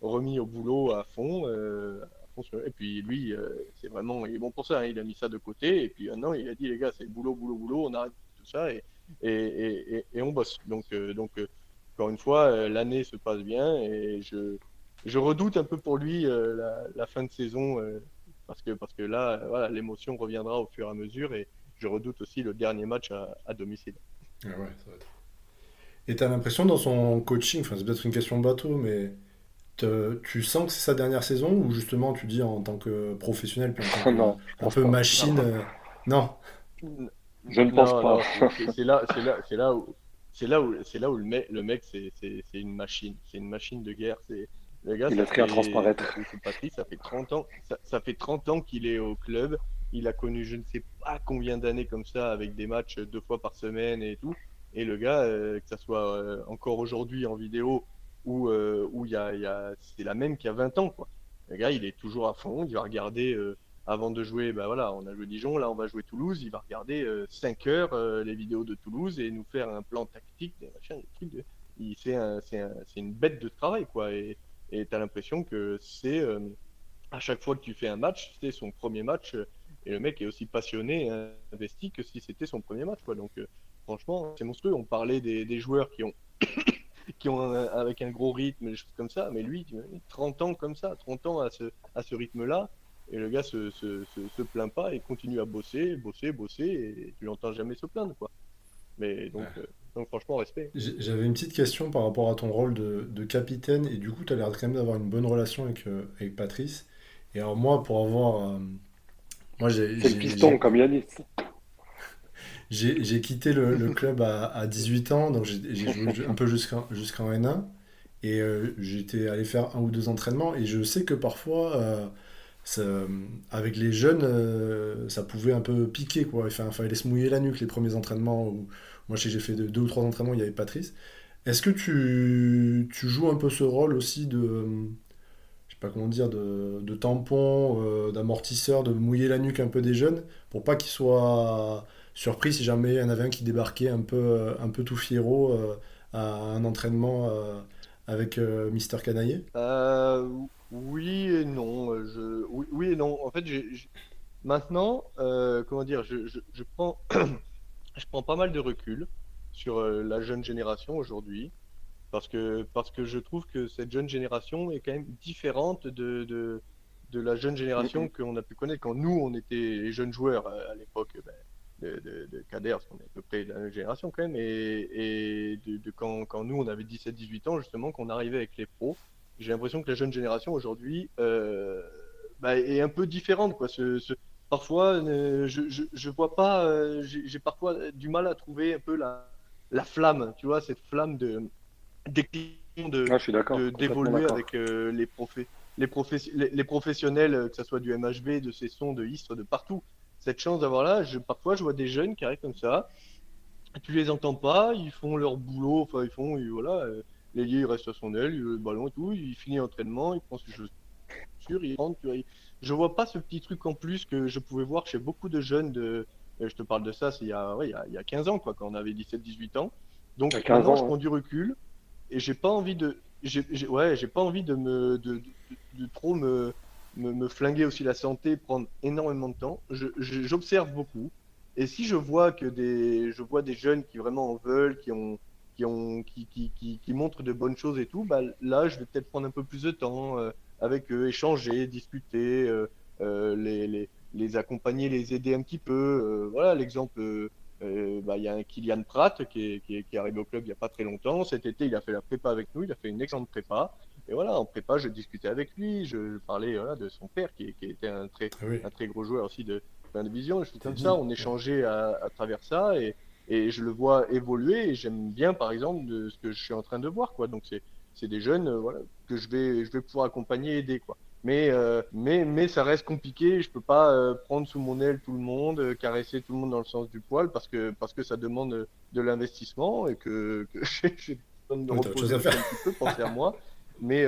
remis au boulot à fond. et puis lui, c'est vraiment, il est bon pour ça, hein. il a mis ça de côté et puis maintenant il a dit les gars, c'est boulot, boulot, boulot, on arrête tout ça et, et, et, et on bosse. Donc, donc encore une fois, euh, l'année se passe bien et je, je redoute un peu pour lui euh, la, fin de saison euh, parce que, parce que là, voilà, l'émotion reviendra au fur et à mesure et je redoute aussi le dernier match à, domicile. Ah ouais, ça va être... Et tu as l'impression dans son coaching, enfin c'est peut-être une question de bateau, mais tu sens que c'est sa dernière saison ou justement tu dis en tant que professionnel, puis [laughs] non, un peu machine Non. Je ne pense pas. C'est là, là, là où c'est là où c'est là où le mec, le mec c'est une machine, c'est une machine de guerre. C'est Le gars, il a très à transparaître. [laughs] Patrice, ça fait 30 ans, ça, fait 30 ans qu'il est au club. Il a connu je ne sais pas combien d'années comme ça avec des matchs deux fois par semaine et tout. Et le gars, euh, que ça soit euh, encore aujourd'hui en vidéo ou euh, où, il y a, y a c'est la même qu'il y a 20 ans quoi. Le gars, il est toujours à fond, il va regarder avant de jouer, bah voilà, on a joué Dijon, là on va jouer Toulouse, il va regarder 5 heures les vidéos de Toulouse et nous faire un plan tactique, des machins, des trucs. C'est un, une bête de travail quoi. Et, tu as l'impression que c'est à chaque fois que tu fais un match, c'est son premier match et le mec est aussi passionné et investi que si c'était son premier match. Donc franchement, c'est monstrueux. On parlait des, joueurs qui ont, [coughs] qui ont avec un gros rythme, des choses comme ça, mais lui, 30 ans comme ça, 30 ans à ce, à ce rythme-là, et le gars se, se, se, plaint pas et continue à bosser, bosser, bosser, et tu l'entends jamais se plaindre, quoi. Mais donc, euh, donc franchement, respect. J'avais une petite question par rapport à ton rôle de, de capitaine, et du coup, tu as l'air quand même d'avoir une bonne relation avec, euh, avec Patrice. Et alors, moi, pour avoir. Euh, moi, j'ai. C'est le piston, comme Yannis. [laughs] J'ai quitté le, club à, 18 ans, donc j'ai joué un peu jusqu'en N1. Et euh, j'étais allé faire un ou deux entraînements. Et je sais que parfois, euh, avec les jeunes, euh, ça pouvait un peu piquer. Quoi. Il fallait se mouiller la nuque les premiers entraînements. Moi, j'ai fait deux ou trois entraînements, il y avait Patrice. Est-ce que tu, joues un peu ce rôle aussi de, je sais pas comment dire, de, tampon, d'amortisseur, de mouiller la nuque un peu des jeunes, pour pas qu'ils soient surpris si jamais il y en avait un qui débarquait un peu, euh, un peu tout fiero euh, à un entraînement euh, avec Mister Canaillé? Oui et non. Je... Oui, et non. En fait, maintenant, comment dire, je, je, prends, [clears throat] je prends pas mal de recul sur la jeune génération aujourd'hui. Parce que, parce que je trouve que cette jeune génération est quand même différente de, de, de la jeune génération qu'on a pu connaître quand nous, on était les jeunes joueurs à l'époque. Ben, de, de, Kader, parce qu'on est à peu près de la même génération quand même, et, de, quand, quand, nous on avait 17-18 ans, justement, qu'on arrivait avec les pros. J'ai l'impression que la jeune génération aujourd'hui euh, bah, est un peu différente. Quoi. Ce, parfois, euh, je, je, je, vois pas, euh, j'ai parfois du mal à trouver un peu la, la flamme, tu vois, cette flamme de de ah, d'évoluer avec les, profs les, les, les, professionnels, que ce soit du MHB, de Cesson, de Istres, de partout cette chance d'avoir là. Je, parfois, je vois des jeunes qui arrivent comme ça. Tu les entends pas, ils font leur boulot, enfin, ils font, voilà, euh, l'ailier, il reste à son aile, le ballon et tout, il finit l'entraînement, il prend ses chaussures, il rentre. Tu Je vois pas ce petit truc en plus que je pouvais voir chez beaucoup de jeunes de. Euh, je te parle de ça, c'est il, y a, il, y a, 15 ans, quoi, quand on avait 17-18 ans. Donc, maintenant, je prends du recul et j'ai pas envie de. J'ai, ouais, j'ai pas envie de me. de, de trop me me, flinguer aussi la santé, prendre énormément de temps. J'observe beaucoup. Et si je vois que des, je vois des jeunes qui vraiment en veulent, qui ont, qui ont, qui, qui, qui, montrent de bonnes choses et tout, bah là, je vais peut-être prendre un peu plus de temps euh, avec eux, échanger, discuter, euh, euh, les, les, les, accompagner, les aider un petit peu. voilà, l'exemple, bah, il y a un Kylian Pratt qui est, qui, est, qui est arrivé au club il n'y a pas très longtemps. Cet été, il a fait la prépa avec nous, il a fait une excellente prépa. Et voilà, en prépa, je discutais avec lui, je parlais voilà, de son père qui, qui était un très, ah un très gros joueur aussi de fin division. Je comme ça, on échangeait à, à, travers ça et, et je le vois évoluer et j'aime bien, par exemple, de ce que je suis en train de voir. Quoi. Donc, c'est des jeunes euh, voilà, que je vais, je vais pouvoir accompagner et aider. Quoi. Mais, euh, mais, mais ça reste compliqué. Je peux pas euh, prendre sous mon aile tout le monde, caresser tout le monde dans le sens du poil parce que, parce que ça demande de l'investissement et que, que [laughs] j'ai besoin de me reposer un petit peu, penser à moi. Mais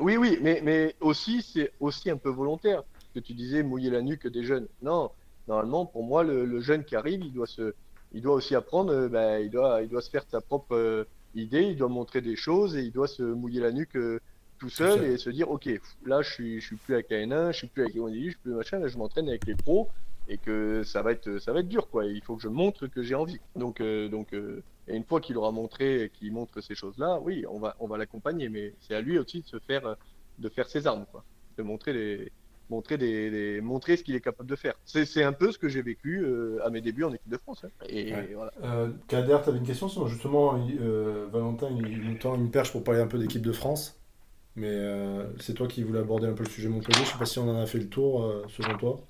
oui, oui, mais, mais aussi, c'est aussi un peu volontaire. Que tu disais mouiller la nuque des jeunes. Non, normalement, pour moi, le, jeune qui arrive, il doit, se, il doit aussi apprendre, euh, ben, il, doit, il doit se faire sa propre euh, idée, il doit montrer des choses et il doit se mouiller la nuque tout seul et se dire ok là je suis je suis plus avec AN1 je suis plus avec les je suis plus machin là je m'entraîne avec les pros et que ça va être ça va être dur quoi. Il faut que je montre que j'ai envie. Donc donc et une fois qu'il aura montré, qu'il montre ces choses-là, oui, on va, on va l'accompagner, mais c'est à lui aussi de se faire, de faire ses armes, quoi, de montrer les, montrer des, montrer ce qu'il est capable de faire. C'est un peu ce que j'ai vécu euh, à mes débuts en équipe de France. Hein. Et voilà. Euh, Kader, tu avais une question sur justement euh, Valentin, il, nous tend une perche pour parler un peu d'équipe de France, mais euh, c'est toi qui voulais aborder un peu le sujet Montpellier. Je sais pas si on en a fait le tour selon toi.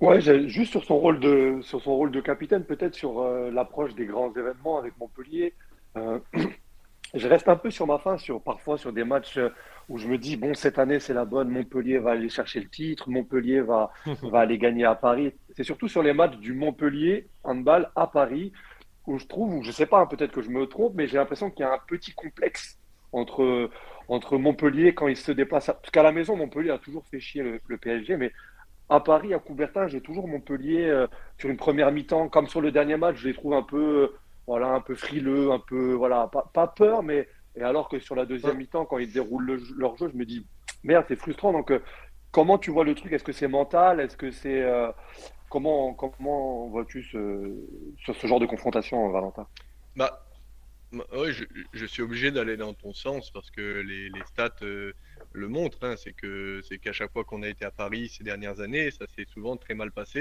Ouais, juste sur son rôle de, sur son rôle de capitaine, peut-être sur euh, l'approche des grands événements avec Montpellier. Euh, [clears throat] je reste un peu sur ma fin, sur, parfois sur des matchs euh, où je me dis, bon, cette année, c'est la bonne, Montpellier va aller chercher le titre, Montpellier va, [laughs] va aller gagner à Paris. C'est surtout sur les matchs du Montpellier handball à Paris où je trouve, ou je sais pas, hein, peut-être que je me trompe, mais j'ai l'impression qu'il y a un petit complexe entre, entre Montpellier quand il se déplace. Parce qu'à la maison, Montpellier a toujours fait chier le, PSG, mais à Paris, à Coubertin, j'ai toujours Montpellier euh, sur une première mi-temps, comme sur le dernier match, je les trouve un peu, euh, voilà, un peu frileux, un peu, voilà, pas, pas peur, mais et alors que sur la deuxième mi-temps, quand ils déroulent leur jeu, je me dis, merde, c'est frustrant. Donc, euh, comment tu vois le truc? Est-ce que c'est mental? Est-ce que c'est Comment, comment vois-tu ce, sur ce genre de confrontation, Valentin? Bah, ouais, je, je, suis obligé d'aller dans ton sens parce que les, les stats euh, le montrent. Hein, c'est que c'est qu'à chaque fois qu'on a été à Paris ces dernières années, ça s'est souvent très mal passé.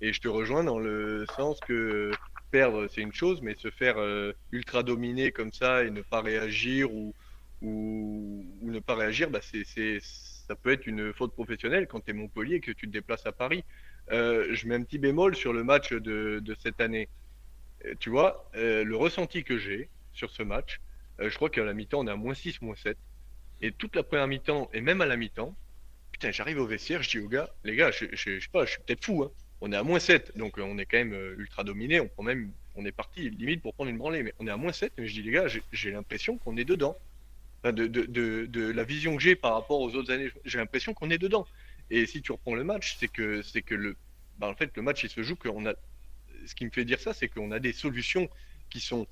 Et, et, je te rejoins dans le sens que perdre, c'est une chose, mais se faire euh, ultra dominer comme ça et ne pas réagir ou, ou, ne pas réagir, bah c'est, ça peut être une faute professionnelle quand tu es Montpellier et que tu te déplaces à Paris. Euh, je mets un petit bémol sur le match de, de cette année. Euh, tu vois, le ressenti que j'ai sur ce match, je crois qu'à la mi-temps, on est à moins 6, moins 7. Et toute la première mi-temps, et même à la mi-temps, putain, j'arrive au vestiaire, je dis aux gars, les gars, je, je, sais pas, je suis peut-être fou, hein. On est à moins 7, donc on est quand même ultra dominé, on prend même, on est parti limite pour prendre une branlée, mais on est à moins 7, mais je dis les gars, j'ai l'impression qu'on est dedans. De, la vision que j'ai par rapport aux autres années, j'ai l'impression qu'on est dedans. Et si tu reprends le match, c'est que, c'est que le, bah, en fait, le match, il se joue qu'on a. Ce qui me fait dire ça, c'est qu'on a des solutions qui sont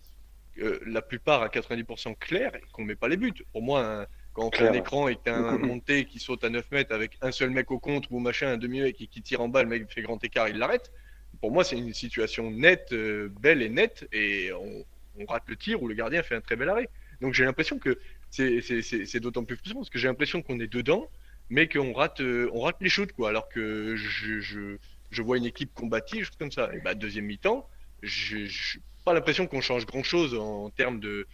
euh, la plupart à 90% claires et qu'on met pas les buts. Pour moi, quand un écran as un [clears throat] monté qui saute à 9 mètres avec un seul mec au contre ou machin, un demi-mec qui, tire en bas, le mec fait grand écart, il l'arrête. Pour moi, c'est une situation nette, euh, belle et nette, et on, on, rate le tir ou le gardien fait un très bel arrêt. Donc j'ai l'impression que c'est d'autant plus frustrant parce que j'ai l'impression qu'on est dedans, mais qu'on rate, euh, on rate les shoots, quoi. Alors que je, je, je vois une équipe combative, choses comme ça. Et bah, deuxième mi-temps, je n'ai pas l'impression qu'on change grand-chose en termes de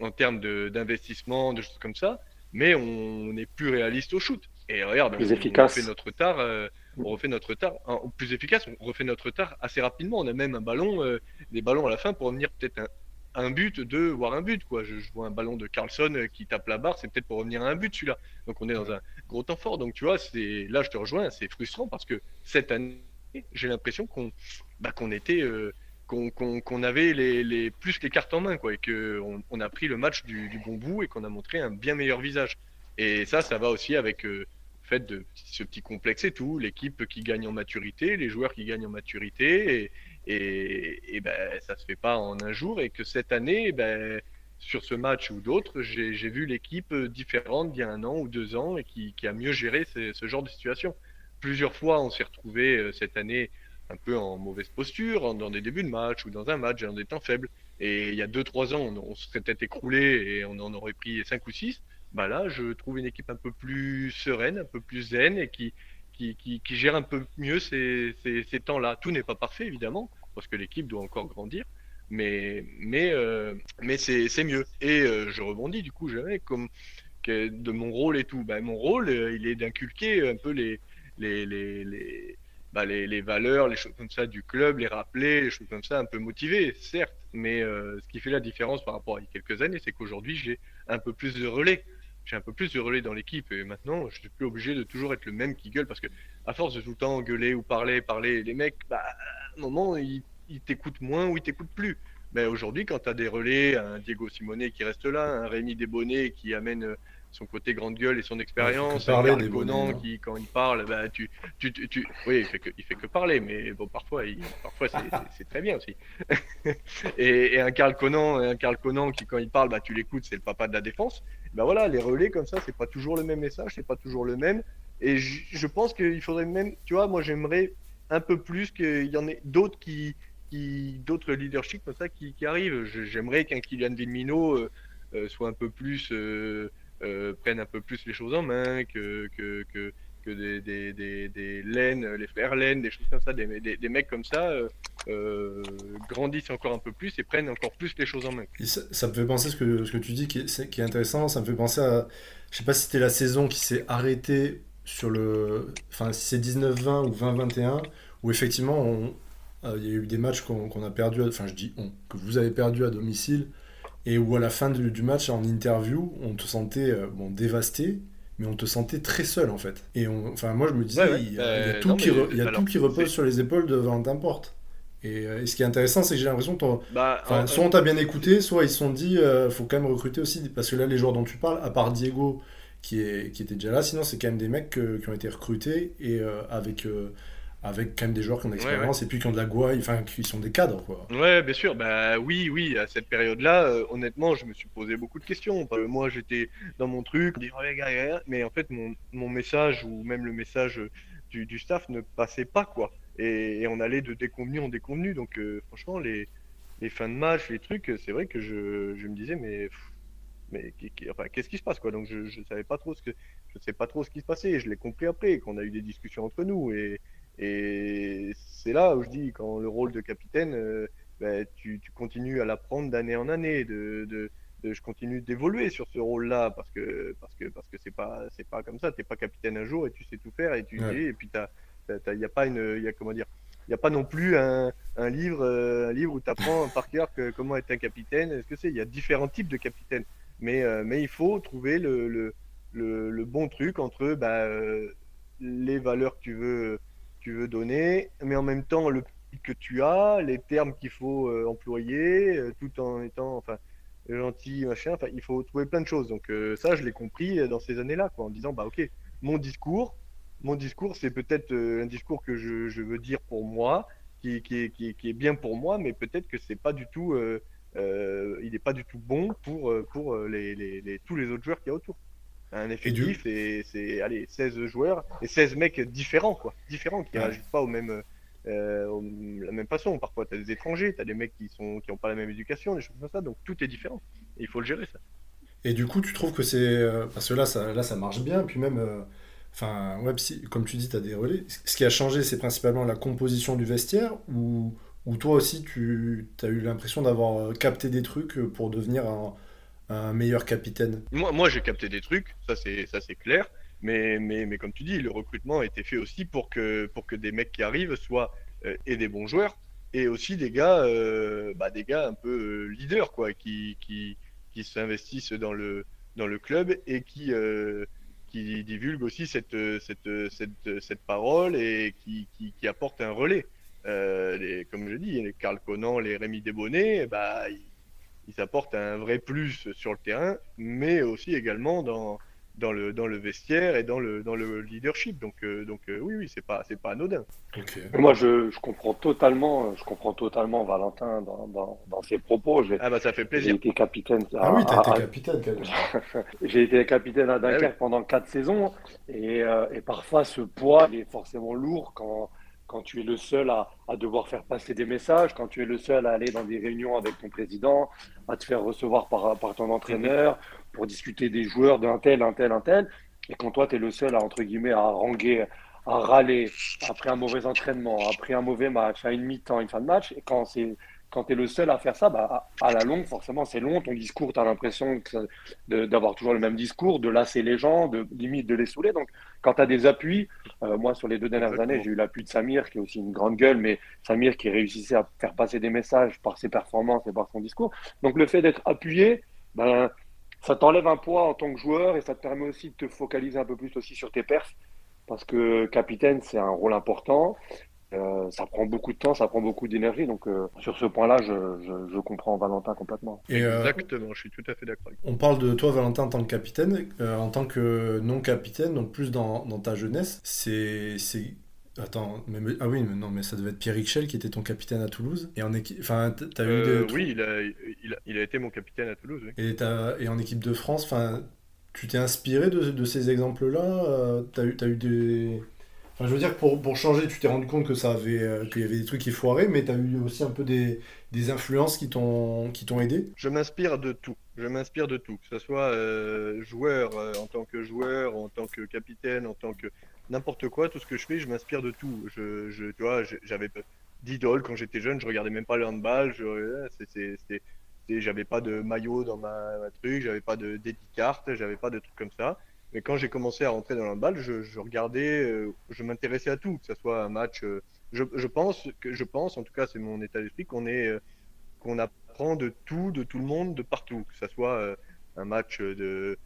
en termes d'investissement, de, choses comme ça, mais on est plus réaliste au shoot. Et regarde, plus on, efficace. refait notre tard, euh, on refait notre tard, hein, plus efficace, on refait notre tard assez rapidement. On a même un ballon, euh, des ballons à la fin pour revenir peut-être un, un but, deux, voire un but. Quoi. Je, je, vois un ballon de Carlson euh, qui tape la barre, c'est peut-être pour revenir à un but celui-là. Donc on est dans un gros temps fort. Donc tu vois, c'est là je te rejoins, c'est frustrant parce que cette année, j'ai l'impression qu'on bah, qu'on était euh, qu'on qu qu avait les, les, plus les cartes en main et qu'on on a pris le match du, bon bout et qu'on a montré un bien meilleur visage. Et ça, ça va aussi avec euh, le fait de ce petit complexe et tout, l'équipe qui gagne en maturité, les joueurs qui gagnent en maturité. Et, et, et ben, ça se fait pas en un jour et que cette année, ben, sur ce match ou d'autres, j'ai vu l'équipe différente d'il y a un an ou deux ans et qui, a mieux géré ce, genre de situation. Plusieurs fois, on s'est retrouvé cette année un peu en mauvaise posture, dans des débuts de match ou dans un match, dans des temps faibles. Et il y a deux, trois ans, on, serait peut-être écroulé et on en aurait pris cinq ou six. Bah là, je trouve une équipe un peu plus sereine, un peu plus zen et qui, qui, qui, gère un peu mieux ces, ces, temps-là. Tout n'est pas parfait, évidemment, parce que l'équipe doit encore grandir, mais, mais, euh, mais c'est mieux. Et euh, je rebondis, du coup, jamais comme que de mon rôle et tout. Bah, mon rôle, euh, il est d'inculquer un peu les, les, les, bah, les, les, valeurs, les choses comme ça du club, les rappeler, les choses comme ça, un peu motiver, certes. Mais euh, ce qui fait la différence par rapport à il y a quelques années, c'est qu'aujourd'hui, j'ai un peu plus de relais j'ai un peu plus de relais dans l'équipe et maintenant je suis plus obligé de toujours être le même qui gueule parce que à force de tout le temps gueuler ou parler, parler, les mecs, bah, à un moment ils, ils t'écoutent moins ou ils t'écoutent plus. Mais aujourd'hui, quand tu as des relais, un Diego Simone qui reste là, un Rémi Desbonnets qui amène son côté grande gueule et son expérience, un Karl Conan qui, quand il parle, bah, tu, tu, tu, tu, oui, il fait que, il fait que parler, mais bon, parfois, il, parfois c'est très bien aussi. [laughs] et, et, un Karl Conan, un Karl Conan qui, quand il parle, bah, tu l'écoutes, c'est le papa de la défense ben voilà, les relais comme ça, c'est pas toujours le même message, c'est pas toujours le même. Et je, je pense qu'il faudrait même, tu vois, moi j'aimerais un peu plus qu'il y en ait d'autres qui, qui d'autres leaderships comme ça qui, qui arrivent. J'aimerais qu'un Kylian Vilmino euh, euh, soit un peu plus, euh, euh, prenne un peu plus les choses en main, que, que, que, que des, des, des, laines, les frères laines, des choses comme ça, des, des, des mecs comme ça. Euh, euh, grandissent encore un peu plus et prennent encore plus les choses en main. Ça, me fait penser ce que, ce que tu dis qui est, qui est, intéressant, ça me fait penser à, je sais pas si c'était la saison qui s'est arrêtée sur le, enfin si c'est 19-20 ou 20-21, où effectivement il y a eu des matchs qu'on qu a perdu, enfin je dis on, que vous avez perdu à domicile, et où à la fin du, match, en interview, on te sentait bon, dévasté, mais on te sentait très seul en fait. Et enfin, moi je me disais, il y a, tout, qui, il y a tout qui repose sur les épaules de Valentin Porte. Euh, et, ce qui est intéressant, c'est que j'ai l'impression que bah, soit on t'a bien écouté, soit ils se sont dit, euh, faut quand même recruter aussi, parce que là, les joueurs dont tu parles, à part Diego, qui, est, qui était déjà là, sinon c'est quand même des mecs qui ont été recrutés et euh, avec, avec quand même des joueurs qui ont de l'expérience et puis qui ont de la gouaille, enfin qui sont des cadres. Quoi. Ouais, bien sûr. Bah oui, oui, à cette période-là, honnêtement, je me suis posé beaucoup de questions. moi, j'étais dans mon truc, mais en fait, mon, mon, message ou même le message du, du staff ne passait pas, quoi et, on allait de déconvenu en déconvenu. Donc euh, franchement, les, les, fins de match, les trucs, c'est vrai que je, je, me disais, mais, mais enfin, qu'est-ce qui se passe quoi? Donc je, je savais pas trop ce que je sais pas trop ce qui se passait. Je l'ai compris après, qu'on a eu des discussions entre nous. Et, et c'est là où je dis, quand le rôle de capitaine, euh, ben, tu, tu, continues à l'apprendre d'année en année, de, de, je continue d'évoluer sur ce rôle-là parce que parce que parce que c'est pas c'est pas comme ça. T'es pas capitaine un jour et tu sais tout faire et tu et puis t'as il n'y a pas une, y a, comment dire, il n'y a pas non plus un, un livre, euh, un livre où tu apprends [laughs] par cœur que, comment être un capitaine. Est-ce que c'est Il y a différents types de capitaines, mais, euh, mais il faut trouver le, le, le, bon truc entre bah, euh, les valeurs que tu veux, tu veux donner, mais en même temps le que tu as, les termes qu'il faut employer, tout en étant, enfin, gentil, machin. Enfin, il faut trouver plein de choses. Donc ça, je l'ai compris dans ces années-là, quoi, en disant bah ok, mon discours mon discours, c'est peut-être euh, un discours que je, veux dire pour moi, qui, qui, est, bien pour moi, mais peut-être que c'est pas du tout, euh, euh, il n'est pas du tout bon pour, pour les, tous les autres joueurs qu'il y a autour. Un effectif, c'est allez 16 joueurs et 16 mecs différents, quoi, différents, qui ne réagissent pas au même, la même façon. Parfois, tu as des étrangers, tu as des mecs qui sont qui n'ont pas la même éducation, des choses comme ça, donc tout est différent. Et il faut le gérer, ça. Et du coup, tu trouves que c'est. Parce que là ça, là, ça marche bien, puis même Enfin, ouais, comme tu dis, tu as des relais. Ce qui a changé, c'est principalement la composition du vestiaire ou, ou toi aussi, tu as eu l'impression d'avoir euh, capté des trucs euh, pour devenir un, meilleur capitaine Moi, moi j'ai capté des trucs, ça c'est, ça c'est clair. Mais, mais, mais comme tu dis, le recrutement a été fait aussi pour que, pour que des mecs qui arrivent soient euh, et des bons joueurs et aussi des gars, bah, des gars un peu leaders, quoi, qui, qui, qui s'investissent dans le, dans le club et qui qui divulgue aussi cette, cette, cette, cette parole et qui, qui, qui, apporte un relais. Euh, les, comme je dis, les Carl Conan, les Rémi Desbonnets, bah, ils, ils, apportent un vrai plus sur le terrain, mais aussi également dans, dans le, dans le vestiaire et dans le, dans le leadership. Donc, euh, donc euh, oui, oui, c'est pas, c'est pas anodin. Moi, je, je, comprends totalement, je comprends totalement Valentin dans, dans, dans ses propos. Ah bah ça fait plaisir. J'ai été capitaine. Ah oui, t'as été capitaine. [laughs] J'ai été capitaine à Dunkerque ah pendant quatre saisons et, euh, et parfois ce poids est forcément lourd quand quand tu es le seul à, à, devoir faire passer des messages, quand tu es le seul à aller dans des réunions avec ton président, à te faire recevoir par, par ton entraîneur, pour discuter des joueurs d'un tel, un tel, un tel, et quand toi, tu es le seul à, entre guillemets, à ranguer, à râler après un mauvais entraînement, après un mauvais match, à une mi-temps, une fin de match, et quand c'est quand tu es le seul à faire ça, bah, à, la longue, forcément, c'est long. Ton discours, tu as l'impression d'avoir toujours le même discours, de lasser les gens, de limite de les saouler. Donc, quand tu as des appuis, euh, moi, sur les deux dernières années, j'ai eu l'appui de Samir, qui est aussi une grande gueule, mais Samir qui réussissait à faire passer des messages par ses performances et par son discours. Donc, le fait d'être appuyé, ben, ça t'enlève un poids en tant que joueur et ça te permet aussi de te focaliser un peu plus aussi sur tes perfs parce que capitaine, c'est un rôle important. Euh, ça prend beaucoup de temps, ça prend beaucoup d'énergie. Donc, euh, sur ce point-là, je, je, comprends Valentin complètement. Euh, Exactement, je suis tout à fait d'accord. On parle de toi, Valentin, en tant que capitaine. en tant que non-capitaine, donc plus dans, dans ta jeunesse, c'est Attends, mais, ah oui, mais non, mais ça devait être Pierre Richel qui était ton capitaine à Toulouse. Et en équipe, enfin, t'as eu des... Oui, il a, il, a, il a, été mon capitaine à Toulouse. Oui. Et, et en équipe de France, enfin, tu t'es inspiré de, de ces exemples-là? T'as eu, as eu des Enfin, je veux dire pour, pour changer, tu t'es rendu compte que ça avait, euh, qu'il y avait des trucs qui foiraient, mais tu as eu aussi un peu des, des influences qui t'ont, qui t'ont aidé Je m'inspire de tout. Je m'inspire de tout. Que ce soit euh, joueur, euh, en tant que joueur, en tant que capitaine, en tant que n'importe quoi, tout ce que je fais, je m'inspire de tout. Je, je tu vois, j'avais d'idole quand j'étais jeune, je regardais même pas le handball. Je, c'était, j'avais pas de maillot dans ma, ma truc, j'avais pas de dédicarte, j'avais pas de trucs comme ça. Mais quand j'ai commencé à rentrer dans l'handball, je, je regardais, euh, je m'intéressais à tout, que ce soit un match. Euh, je, pense que je pense, en tout cas, c'est mon état d'esprit, qu'on est, euh, qu'on apprend de tout, de tout le monde, de partout, que ce soit un match de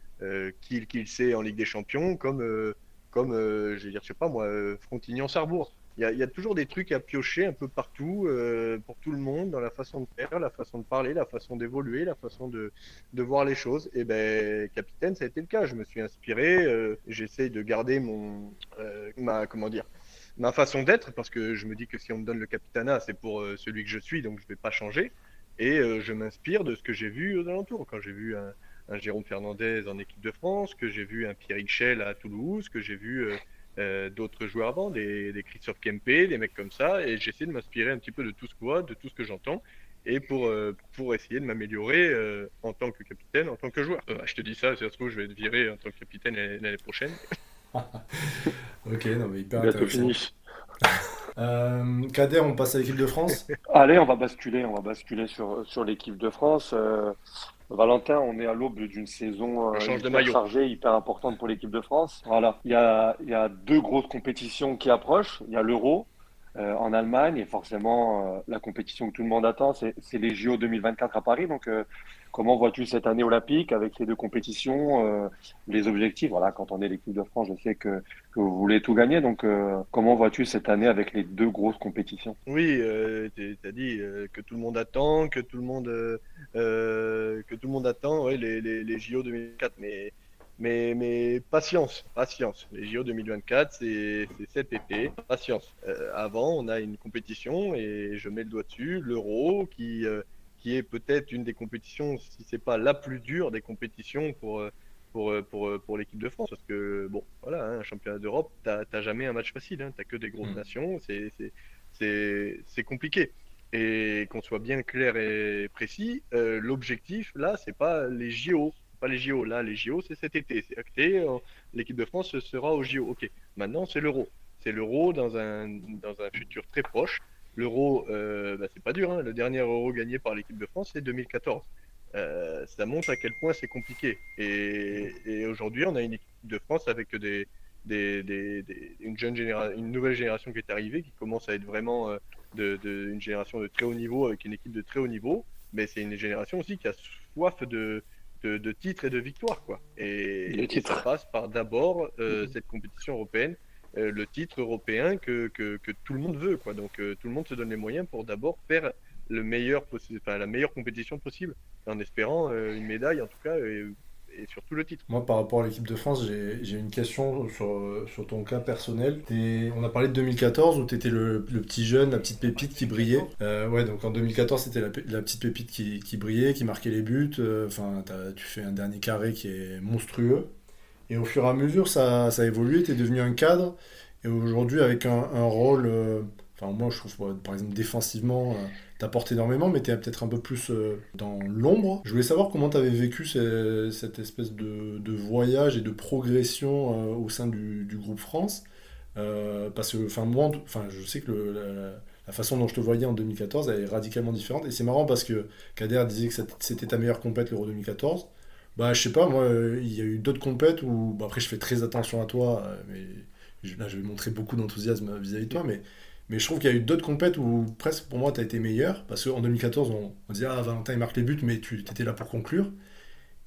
qui qu'il sait en Ligue des Champions, comme, comme je vais dire, je sais pas moi, Frontignan-Sarbourg il y, a toujours des trucs à piocher un peu partout euh, pour tout le monde dans la façon de faire, la façon de parler, la façon d'évoluer, la façon de, voir les choses. Et ben, capitaine, ça a été le cas. Je me suis inspiré. Euh, J'essaye de garder mon, euh, ma, comment dire, ma façon d'être parce que je me dis que si on me donne le capitanat, c'est pour euh, celui que je suis, donc je vais pas changer. Et je m'inspire de ce que j'ai vu aux alentours. Quand j'ai vu un, un, Jérôme Fernandez en équipe de France, que j'ai vu un Pierre Chel à Toulouse, que j'ai vu euh, d'autres joueurs avant, des, des Christophe Kempe, des mecs comme ça, et j'essaie de m'inspirer un petit peu de tout ce que vois, de tout ce que j'entends, et pour, euh, pour essayer de m'améliorer euh, en tant que capitaine, en tant que joueur. je te dis ça, si ça se trouve, je vais être viré en tant que capitaine l'année prochaine. [laughs] [laughs] ok, non mais hyper intéressant. Kader, [laughs] on passe à l'équipe de France? Allez, on va basculer, on va basculer sur, sur l'équipe de France. Valentin, on est à l'aube d'une saison euh, hyper chargée, hyper importante pour l'équipe de France. Voilà, il y a, il y a deux grosses compétitions qui approchent. Il y a l'Euro euh, en Allemagne et forcément euh, la compétition que tout le monde attend, c'est les JO 2024 à Paris. Donc, euh, comment vois-tu cette année olympique avec les deux compétitions, les objectifs? Voilà, quand on est l'équipe de France, je sais que, que, vous voulez tout gagner. Donc, comment vois-tu cette année avec les deux grosses compétitions? Oui, tu as dit que tout le monde attend, que tout le monde, que tout le monde attend, les, les, les JO 2024, mais mais, mais patience, patience. Les JO 2024, c'est cet été. Patience. Euh, avant, on a une compétition et je mets le doigt dessus, l'Euro, qui, euh, qui est peut-être une des compétitions, si c'est pas la plus dure des compétitions pour, euh, pour, pour, pour l'équipe de France. Parce que, bon, voilà, hein, un championnat d'Europe, t'as jamais un match facile. Hein, t'as que des grosses mm. nations. C'est compliqué. Et qu'on soit bien clair et précis, l'objectif, là, c'est pas les JO pas les JO. Là, les JO, c'est cet été. C'est acté. Euh, l'équipe de France sera aux JO. Ok. Maintenant, c'est l'Euro. C'est l'Euro dans un, dans un futur très proche. L'Euro, euh, bah, c'est pas dur. Hein. Le dernier Euro gagné par l'équipe de France, c'est 2014. Euh, ça montre à quel point c'est compliqué. Et, aujourd'hui, on a une équipe de France avec des, des, des, une, jeune génération, une nouvelle génération qui est arrivée, qui commence à être vraiment de, de, une génération de très haut niveau, avec une équipe de très haut niveau. Mais c'est une génération aussi qui a soif de, de, titres et de victoires. Quoi. Et, ça passe par d'abord euh, mm-hmm. cette compétition européenne, euh, le titre européen que, que, tout le monde veut. Quoi. Donc euh, tout le monde se donne les moyens pour d'abord faire le meilleur enfin, la meilleure compétition possible, en espérant une médaille en tout cas, et surtout le titre. Moi, par rapport à l'équipe de France, j'ai une question sur, sur, ton cas personnel. On a parlé de 2014 où tu étais le, petit jeune, la petite pépite qui brillait. Euh, ouais, donc en 2014, c'était la, la, petite pépite qui, qui, brillait, qui marquait les buts. Euh, enfin, tu fais un dernier carré qui est monstrueux. Et au fur et à mesure, ça, ça a évolué, tu es devenu un cadre. Et aujourd'hui, avec un, rôle. Euh, enfin, moi, je trouve, par exemple, défensivement t'apporte énormément, mais tu es peut-être un peu plus euh, dans l'ombre. Je voulais savoir comment tu avais vécu cette espèce de, voyage et de progression euh, au sein du, groupe France. Euh, parce que, enfin, moi, enfin, je sais que la, façon dont je te voyais en 2014, elle est radicalement différente. Et c'est marrant parce que Kader disait que c'était ta meilleure compète l'Euro 2014. Bah, je sais pas, moi, il y a eu d'autres compètes où, bah, après, je fais très attention à toi, mais là, je vais montrer beaucoup d'enthousiasme vis-à-vis de toi, mais mais je trouve qu'il y a eu d'autres compètes où presque pour moi tu as été meilleur. Parce qu'en 2014, on, on, disait Ah, Valentin il marque les buts, mais tu étais là pour conclure.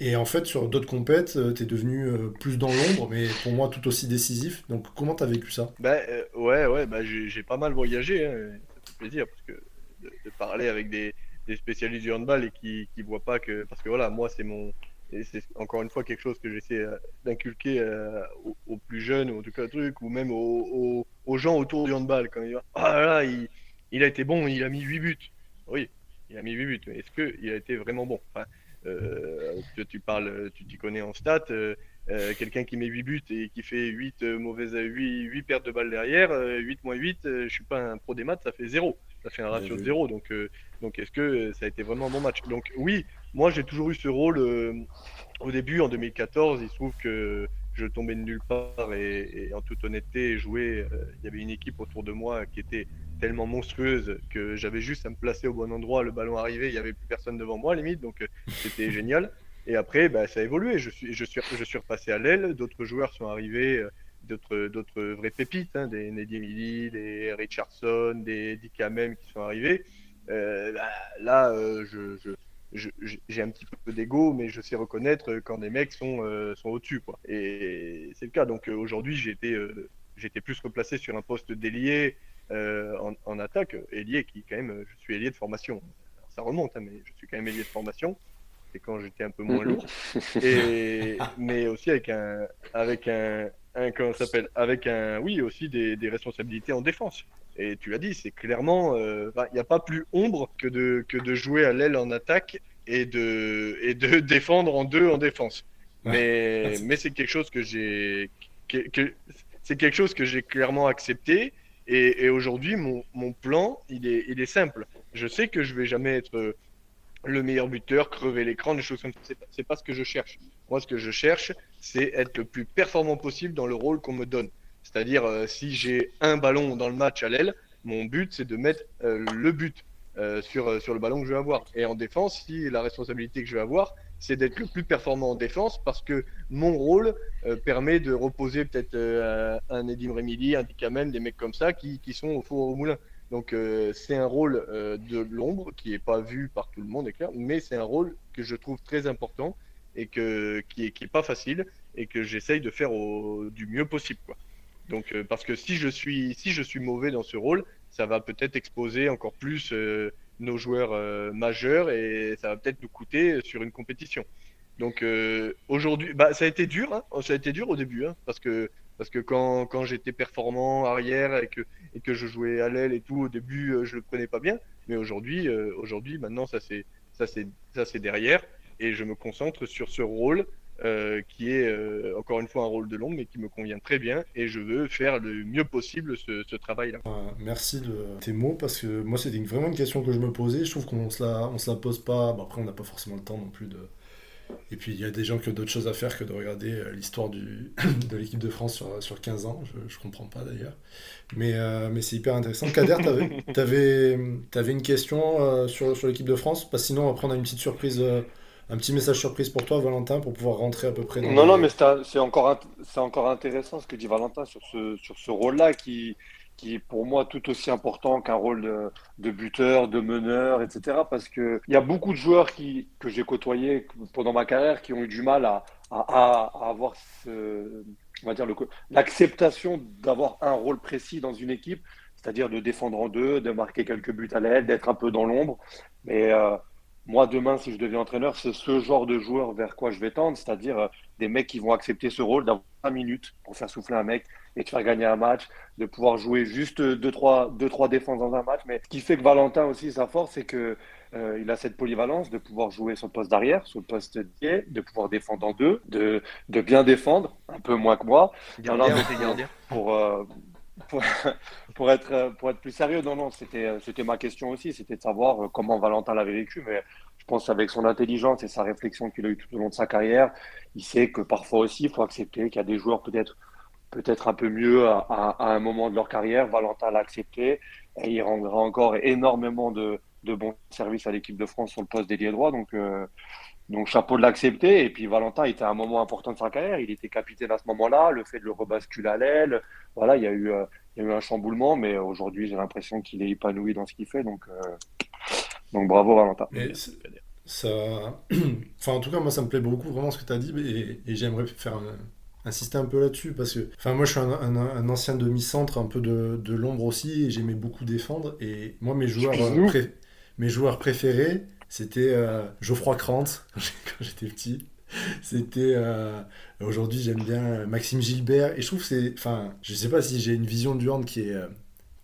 Et en fait, sur d'autres compètes, euh, tu es devenu euh, plus dans l'ombre, mais pour moi tout aussi décisif. Donc comment tu as vécu ça? Bah, euh, Ouais, ouais, bah, j'ai pas mal voyagé. Hein. Ça fait plaisir parce que de, parler avec des, des, spécialistes du handball et qui, qui voient pas que. Parce que voilà, moi c'est mon et c'est encore une fois quelque chose que j'essaie euh, d'inculquer euh, aux, plus jeunes, ou en tout cas truc, ou même aux, gens autour du handball. Quand il va, ah là, il, il, a été bon, il a mis 8 buts. Oui, il a mis 8 buts, mais est-ce qu'il a été vraiment bon? Enfin, euh, tu, parles, tu t'y connais en stats, quelqu'un qui met 8 buts et qui fait 8 mauvaises 8, 8 pertes de balles derrière, 8 moins 8, je suis pas un pro des maths, ça fait 0. Ça fait un ratio de 0. Donc, donc est-ce que ça a été vraiment un bon match? Donc oui, moi, j'ai toujours eu ce rôle. Euh, au début, en 2014, il se trouve que je tombais de nulle part et, en toute honnêteté, jouer. Euh, il y avait une équipe autour de moi qui était tellement monstrueuse que j'avais juste à me placer au bon endroit. Le ballon arrivait, il n'y avait plus personne devant moi, limite. Donc, euh, c'était [laughs] génial. Et après, bah, ça a évolué. Je suis, je suis, je suis repassé à l'aile. D'autres joueurs sont arrivés, d'autres, d'autres vraies pépites, hein, des Neddy Emily, des Richardson, des Dick qui sont arrivés. bah, là, je, j'ai un petit peu d'ego, mais je sais reconnaître quand des mecs sont, sont au-dessus. Quoi. Et c'est le cas. Donc aujourd'hui, j'ai été, été, plus replacé sur un poste d'ailier en, en, attaque. Ailier qui, quand même, je suis ailier de formation. ça remonte, hein, mais je suis quand même ailier de formation. C'est quand j'étais un peu moins lourd. Et, mais aussi avec un, avec un, un comment s'appelle, avec un, oui, aussi des, des responsabilités en défense. Et tu l'as dit, c'est clairement, euh, il n'y a pas plus ombre que de, que de jouer à l'aile en attaque et de, et de [laughs] défendre en deux en défense. Mais, mais c'est quelque chose que j'ai, que, c'est quelque chose que j'ai clairement accepté. Et, et aujourd'hui, mon, mon, plan, il est, il est simple. Je sais que je vais jamais être le meilleur buteur, crever l'écran, des choses comme ça. C'est pas, ce que je cherche. Moi, ce que je cherche, c'est être le plus performant possible dans le rôle qu'on me donne. C'est-à-dire, euh, si j'ai un ballon dans le match à l'aile, mon but, c'est de mettre euh, le but euh, sur, sur le ballon que je vais avoir. Et en défense, si la responsabilité que je vais avoir, c'est d'être le plus performant en défense parce que mon rôle permet de reposer peut-être un Edim Remili, un Dikamen, des mecs comme ça qui, qui sont au four au moulin. Donc c'est un rôle de l'ombre qui n'est pas vu par tout le monde, est mais c'est un rôle que je trouve très important et que, qui n'est est pas facile et que j'essaye de faire du mieux possible. Donc, euh, parce que si je suis si je suis mauvais dans ce rôle, ça va peut-être exposer encore plus euh, nos joueurs euh, majeurs et ça va peut-être nous coûter sur une compétition. Donc aujourd'hui, bah, ça a été dur, hein. ça a été dur au début, hein, parce que parce que quand, quand j'étais performant arrière et que et que je jouais à l'aile et tout, au début je le prenais pas bien, mais aujourd'hui aujourd'hui maintenant ça c'est derrière et je me concentre sur ce rôle euh, qui est euh, encore une fois un rôle de l'ombre, mais qui me convient très bien et je veux faire le mieux possible ce, travail-là. merci de tes mots parce que moi c'était vraiment une question que je me posais. Je trouve qu'on se se la pose pas. après on n'a pas forcément le temps non plus de. Et puis il y a des gens qui ont d'autres choses à faire que de regarder euh, l'histoire [clears throat] de l'équipe de France sur, sur 15 ans. Je, je comprends pas d'ailleurs. Mais, mais c'est hyper intéressant. Kader, tu avais, [laughs] avais, une question sur, sur l'équipe de France? Parce que sinon après on a une petite surprise un petit message surprise pour toi, Valentin, pour pouvoir rentrer à peu près dans Non, non, mais c'est encore, encore intéressant ce que dit Valentin sur ce, sur ce rôle-là qui, qui est pour moi tout aussi important qu'un rôle de, buteur, de meneur, etc. Parce qu'il y a beaucoup de joueurs qui, que j'ai côtoyés pendant ma carrière qui ont eu du mal à, à, avoir on va dire l'acceptation d'avoir un rôle précis dans une équipe, c'est-à-dire de défendre en deux, de marquer quelques buts à l'aide, d'être un peu dans l'ombre. Mais euh, moi, demain, si je deviens entraîneur, c'est ce genre de joueur vers quoi je vais tendre, c'est-à-dire euh, des mecs qui vont accepter ce rôle d'avoir 5 minutes pour faire souffler un mec et te faire gagner un match, de pouvoir jouer juste 2-3 deux, trois, défenses dans un match. Mais ce qui fait que Valentin aussi, sa force, c'est que euh, il a cette polyvalence de pouvoir jouer sur le poste d'arrière, sur le poste de de pouvoir défendre en deux, de, de bien défendre, un peu moins que moi. pour, euh, [laughs] pour, être, pour être plus sérieux, non, non, c'était, c'était ma question aussi, c'était de savoir euh, comment Valentin l'avait vécu, mais je pense qu'avec son intelligence et sa réflexion qu'il a eu tout au long de sa carrière, il sait que parfois aussi, il faut accepter qu'il y a des joueurs peut-être peut-être un peu mieux à, à, un moment de leur carrière. Valentin l'a accepté et il rendra encore énormément de, de bons services à l'équipe de France sur le poste d'ailier droit. Donc, euh, donc chapeau de l'accepter. Et puis Valentin était à un moment important de sa carrière. Il était capitaine à ce moment-là. Le fait de le rebasculer à l'aile, voilà, il y a eu, euh, il y a eu un chamboulement. Mais aujourd'hui, j'ai l'impression qu'il est épanoui dans ce qu'il fait. Donc, euh, donc bravo Valentin. ça, [clears throat] enfin en tout cas moi ça me plaît beaucoup vraiment ce que tu as dit et, j'aimerais faire insister un peu là-dessus parce que, enfin moi je suis un, ancien demi-centre un peu de, de l'ombre aussi et j'aimais beaucoup défendre et moi mes joueurs, mes joueurs préférés c'était euh, Geoffroy Krantz [laughs] quand j'étais petit. C'était euh, aujourd'hui j'aime bien Maxime Gilbert. Et je trouve que c'est enfin je sais pas si j'ai une vision du hand qui est euh,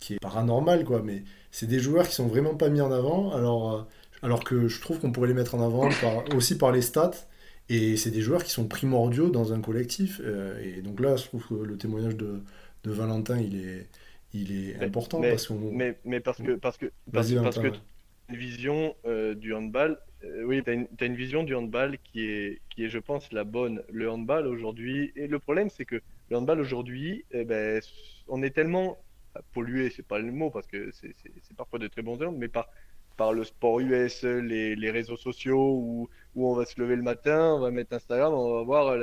qui est paranormale quoi mais c'est des joueurs qui sont vraiment pas mis en avant. Alors alors que je trouve qu'on pourrait les mettre en avant aussi par les stats. Et c'est des joueurs qui sont primordiaux dans un collectif. Et donc là je trouve que le témoignage de, de Valentin il est il est important mais, parce mais, mais parce que parce que parce, parce que une vision euh, du handball. Euh, oui, tu as, une vision du handball qui est, qui est, je pense, la bonne. Le handball aujourd'hui, et le problème, c'est que le handball aujourd'hui, eh ben, on est tellement pollué, c'est pas le mot parce que c'est parfois de très bons termes, mais par, par le sport US, les, les, réseaux sociaux où, où on va se lever le matin, on va mettre Instagram, on va voir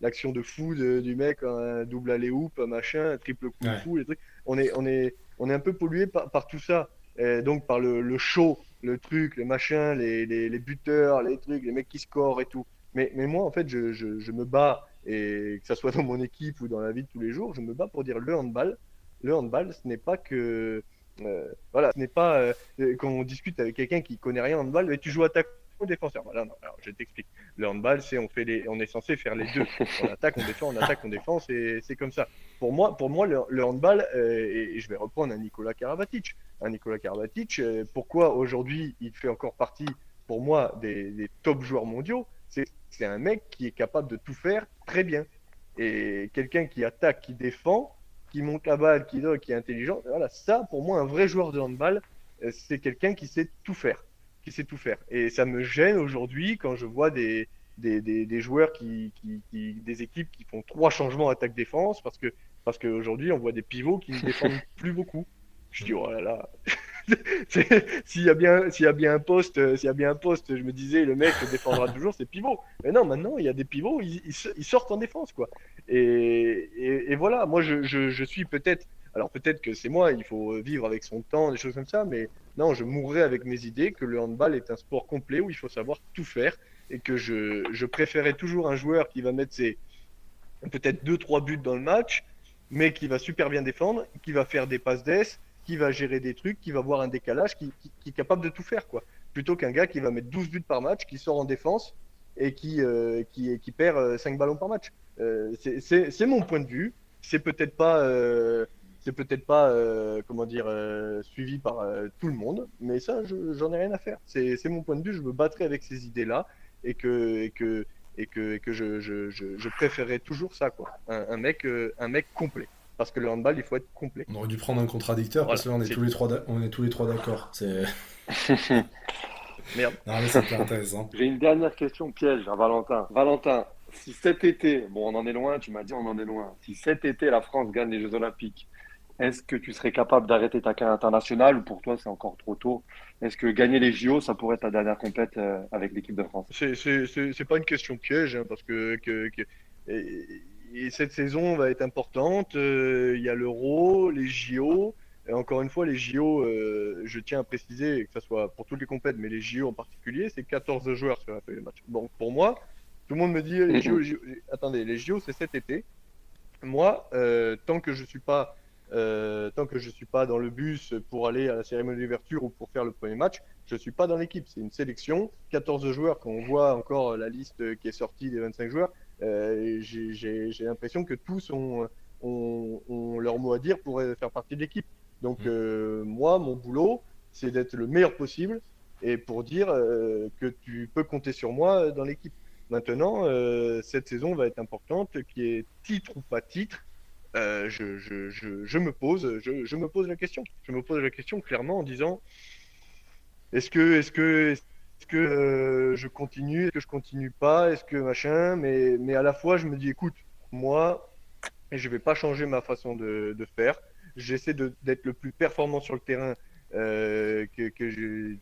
l'action la, de fou du mec, un double aller hoop, un machin, un triple coup de fou, les trucs. On est, on, est, on est un peu pollué par, par tout ça. Donc par le, le, show, le truc, le machin, les, les, les, buteurs, les trucs, les mecs qui scorent et tout. Mais, mais moi, en fait, je, je, me bats, et que ça soit dans mon équipe ou dans la vie de tous les jours, je me bats pour dire le handball. Le handball, ce n'est pas que. Euh, voilà, ce n'est pas euh, quand on discute avec quelqu'un qui connaît rien en handball, mais tu joues attaque ou défenseur. Non, alors je t'explique. Le handball, c'est on fait les, on est censé faire les deux. On attaque, on défend, on attaque, on défend, c'est comme ça. Pour moi, pour moi, le, handball, euh, et, je vais reprendre un Nicolas Karabatic. Un Nicolas Karabatic, euh, pourquoi aujourd'hui il fait encore partie, pour moi, des, des top joueurs mondiaux? C'est un mec qui est capable de tout faire très bien. Et quelqu'un qui attaque, qui défend, qui monte la balle, qui, qui est intelligent, voilà, ça, pour moi, un vrai joueur de handball, euh, c'est quelqu'un qui sait tout faire qui sait tout faire. Et ça me gêne aujourd'hui quand je vois des, des, des, joueurs qui, qui, des équipes qui font trois changements attaque-défense parce que parce qu'aujourd'hui on voit des pivots qui ne [laughs] défendent plus beaucoup. Je dis oh là là. [laughs] s'il y a bien s'il y a bien un poste s'il y a bien un poste je me disais le mec défendra [laughs] toujours c'est pivot mais non maintenant il y a des pivots ils, ils, sortent en défense quoi et, et, voilà moi je, je, je suis peut-être alors peut-être que c'est moi il faut vivre avec son temps des choses comme ça mais non, je mourrais avec mes idées que le handball est un sport complet où il faut savoir tout faire et que je, je préférais toujours un joueur qui va mettre ses peut-être deux trois buts dans le match, mais qui va super bien défendre, qui va faire des passes d'ess, qui va gérer des trucs, qui va voir un décalage, qui, est capable de tout faire quoi. Plutôt qu'un gars qui va mettre 12 buts par match, qui sort en défense et qui, euh, qui, qui, perd 5 euh, ballons par match. Euh, c'est mon point de vue. C'est peut-être pas c'est peut-être pas euh, comment dire euh, suivi par euh, tout le monde, mais ça, j'en ai rien à faire. C'est mon point de vue. Je me battrai avec ces idées-là et que et que et que, et que je, je, je, préférerais toujours ça, quoi. Un, mec un mec complet. Parce que le handball, il faut être complet. On aurait dû prendre un contradicteur parce qu'on est, est, tous les trois on est tous les trois d'accord. C'est. [laughs] Merde. Non, mais c'est intéressant. J'ai une dernière question piège à Valentin. Valentin, si cet été, bon, on en est loin, tu m'as dit on en est loin. Si cet été la France gagne les Jeux Olympiques, est-ce que tu serais capable d'arrêter ta carrière internationale ou pour toi c'est encore trop tôt? Est-ce que gagner les JO, ça pourrait être ta dernière compète euh, avec l'équipe de France? C'est pas une question piège hein, parce que, et, cette saison va être importante. Euh, il y a l'Euro, les JO. Et encore une fois, les JO, euh, je tiens à préciser que ce soit pour toutes les compètes, mais les JO en particulier, c'est 14 joueurs sur la feuille de match. Donc pour moi, tout le monde me dit les [laughs] JO, attendez, les JO c'est cet été. Moi, tant que je suis pas euh, tant que je ne suis pas dans le bus pour aller à la cérémonie d'ouverture ou pour faire le premier match, je ne suis pas dans l'équipe. C'est une sélection, 14 joueurs. Quand on voit encore la liste qui est sortie des 25 joueurs, euh, j'ai l'impression que tous ont, ont, leur mot à dire pour faire partie de l'équipe. Donc mmh. euh, moi, mon boulot, c'est d'être le meilleur possible et pour dire que tu peux compter sur moi dans l'équipe. Maintenant, cette saison va être importante, qui est titre ou pas titre. Euh, je, me pose, je, me pose la question. Je me pose la question clairement en disant est-ce que, est-ce que, est-ce que euh, je continue, est-ce que je continue pas, est-ce que machin, mais, mais à la fois je me dis écoute, moi, je vais pas changer ma façon de, faire. J'essaie d'être le plus performant sur le terrain euh, que, que j'ai,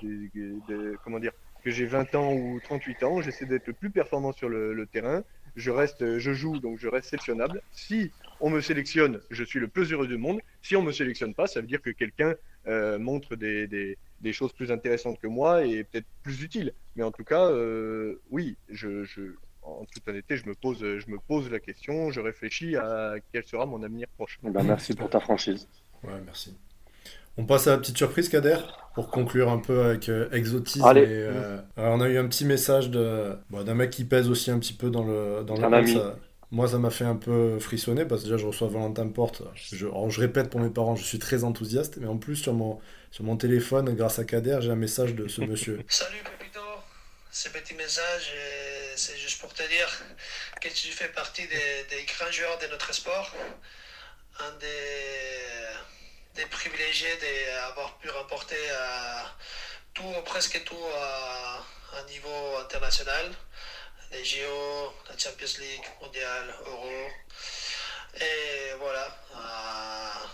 comment dire, que j'ai 20 ans ou 38 ans. J'essaie d'être le plus performant sur le terrain je reste, je joue, donc je reste sélectionnable. Si on me sélectionne, je suis le plus heureux du monde. Si on me sélectionne pas, ça veut dire que quelqu'un euh, montre des, des, des, choses plus intéressantes que moi et peut-être plus utiles. Mais en tout cas, euh, oui, je, je, en toute honnêteté, je me pose, je me pose la question, je réfléchis à quel sera mon avenir proche. Eh ben, merci pour ta franchise. Ouais, merci. On passe à la petite surprise, Kader, pour conclure un peu avec euh, exotisme. Allez. Euh, on a eu un petit message de, d'un mec qui pèse aussi un petit peu dans le dans le moi, ça m'a fait un peu frissonner parce que déjà, je reçois Valentin Porte. Je, je répète pour mes parents, je suis très enthousiaste, mais en plus, sur mon, sur mon téléphone, grâce à Kader, j'ai un message de ce monsieur. [laughs] Salut Pepito, ce petit message, c'est juste pour te dire que tu fais partie des, des grands joueurs de notre sport. Un des des privilégiés d'avoir pu remporter euh, tout, presque tout à, un niveau international. Les JO, la Champions League, Mondial, Euro. Et voilà. Euh,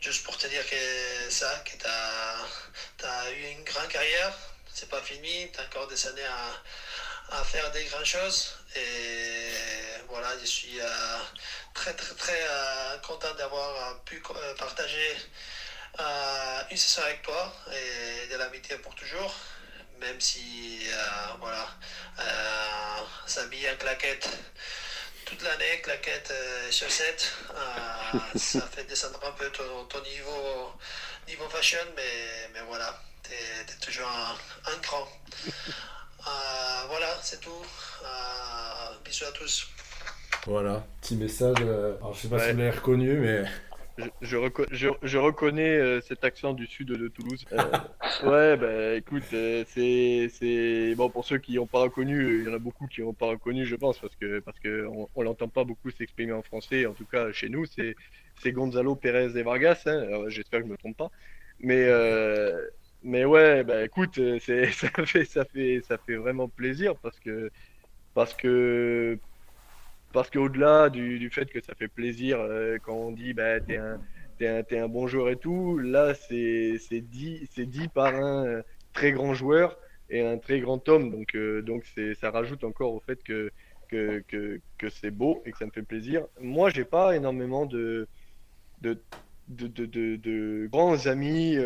juste pour te dire que ça, que tu as, eu une grande carrière. C'est pas fini, tu as encore des années à faire des grandes choses. Et voilà, je suis euh, très très très euh, content d'avoir euh, pu partager une saison avec toi et de l'amitié pour toujours. Même si, voilà, ça s'habiller en claquette toute l'année, claquette et chaussettes, ça fait descendre un peu ton, niveau, niveau fashion, mais, mais voilà, tu es, toujours un, grand. voilà, c'est tout. bisous à tous. Voilà, petit message. alors, je sais pas si vous l'avez reconnu, mais je, je, reconnais euh, cet accent du sud de Toulouse. Euh, [laughs] ouais, bah écoute, euh, c'est bon pour ceux qui n'ont pas reconnu, il y en a beaucoup qui n'ont pas reconnu, je pense, parce que parce que on, l'entend pas beaucoup s'exprimer en français, en tout cas chez nous, c'est c'est Gonzalo Pérez et Vargas. Hein. J'espère que je me trompe pas, mais mais ouais, bah écoute, c'est [laughs] ça fait ça fait ça fait vraiment plaisir parce que parce que parce qu'au-delà du, du, fait que ça fait plaisir euh, quand on dit bah, t'es un, un, un bon joueur et tout, là c'est dit, dit par un euh, très grand joueur et un très grand homme. Donc, euh, donc ça rajoute encore au fait que, que, que, que c'est beau et que ça me fait plaisir. Moi, j'ai pas énormément de, de, de, grands amis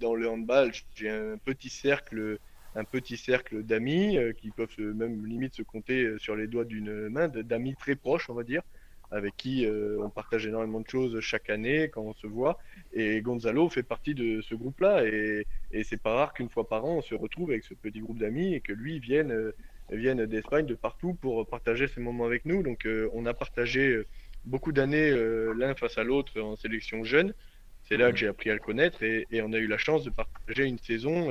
dans le handball. J'ai un petit cercle un petit cercle d'amis euh, qui peuvent même limite se compter euh, sur les doigts d'une main, d'amis très proches, on va dire, avec qui euh, on partage énormément de choses chaque année quand on se voit. Et Gonzalo fait partie de ce groupe-là. Et, et c'est pas rare qu'une fois par an, on se retrouve avec ce petit groupe d'amis et que lui vienne, vienne d'Espagne, de partout, pour partager ces moments avec nous. Donc on a partagé beaucoup d'années l'un face à l'autre en sélection jeune. C'est là que j'ai appris à le connaître et, et, on a eu la chance de partager une saison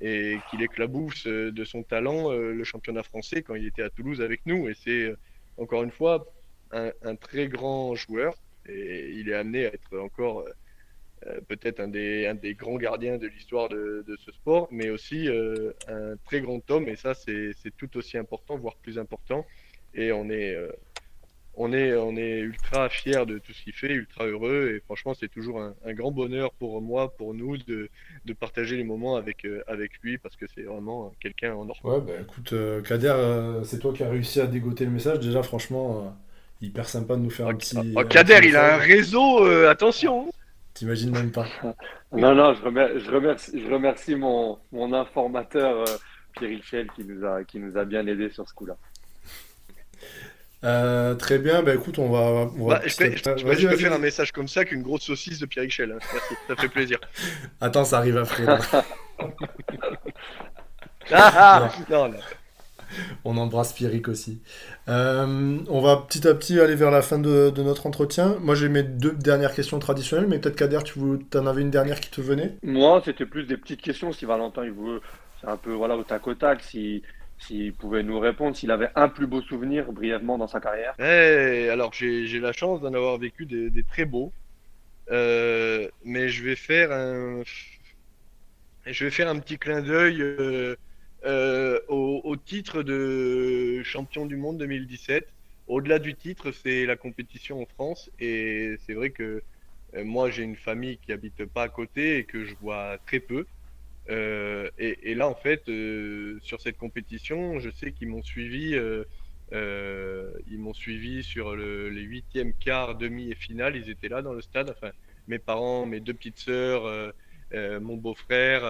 et qu'il éclabousse euh, de son talent euh, le championnat français quand il était à Toulouse avec nous. Et c'est euh, encore une fois un, très grand joueur et il est amené à être encore peut-être un des, un des grands gardiens de l'histoire de, ce sport, mais aussi un très grand homme. Et ça, c'est tout aussi important, voire plus important. Et on est on est, on est ultra fiers de tout ce qu'il fait, ultra heureux. Et franchement, c'est toujours un, grand bonheur pour moi, pour nous, de, de partager les moments avec, euh, avec lui parce que c'est vraiment quelqu'un en or. Ouais, bah écoute, euh, Kader, euh, c'est toi qui as réussi à dégoter le message. Déjà, franchement, hyper sympa de nous faire un petit. Oh, Kader, il a un réseau, attention! Hein. T'imagines même pas. [laughs] non, non, je remercie, je remercie, je remercie mon, mon informateur Pierre Richel qui nous, a, qui nous a bien aidé sur ce coup-là. Euh, très bien, bah écoute, on va. Bah, je, peux, faire un message comme ça qu'une grosse saucisse de Pierre Michel. Hein. Merci, ça fait plaisir. [laughs] Attends, ça arrive après. [laughs] ah, non. On embrasse Pierrick aussi. Euh, on va petit à petit aller vers la fin de, notre entretien. Moi, j'ai mes deux dernières questions traditionnelles, mais peut-être Kader, tu en avais une dernière qui te venait? Moi, c'était plus des petites questions. Si Valentin, il veut, c'est un peu voilà, au tac au tac. Si s'il pouvait nous répondre s'il avait un plus beau souvenir brièvement dans sa carrière. Eh, alors j'ai la chance d'en avoir vécu des, très beaux, euh, mais je vais faire un, je vais faire un petit clin d'œil euh, euh, au, titre de champion du monde 2017. Au-delà du titre, c'est la compétition en France, et c'est vrai que moi j'ai une famille qui habite pas à côté et que je vois très peu. Euh, et, là, en fait, euh, sur cette compétition, je sais qu'ils m'ont suivi. Euh, ils m'ont suivi sur le, les huitièmes, quart, demi et finale. Ils étaient là dans le stade. Enfin, mes parents, mes deux petites sœurs, mon beau-frère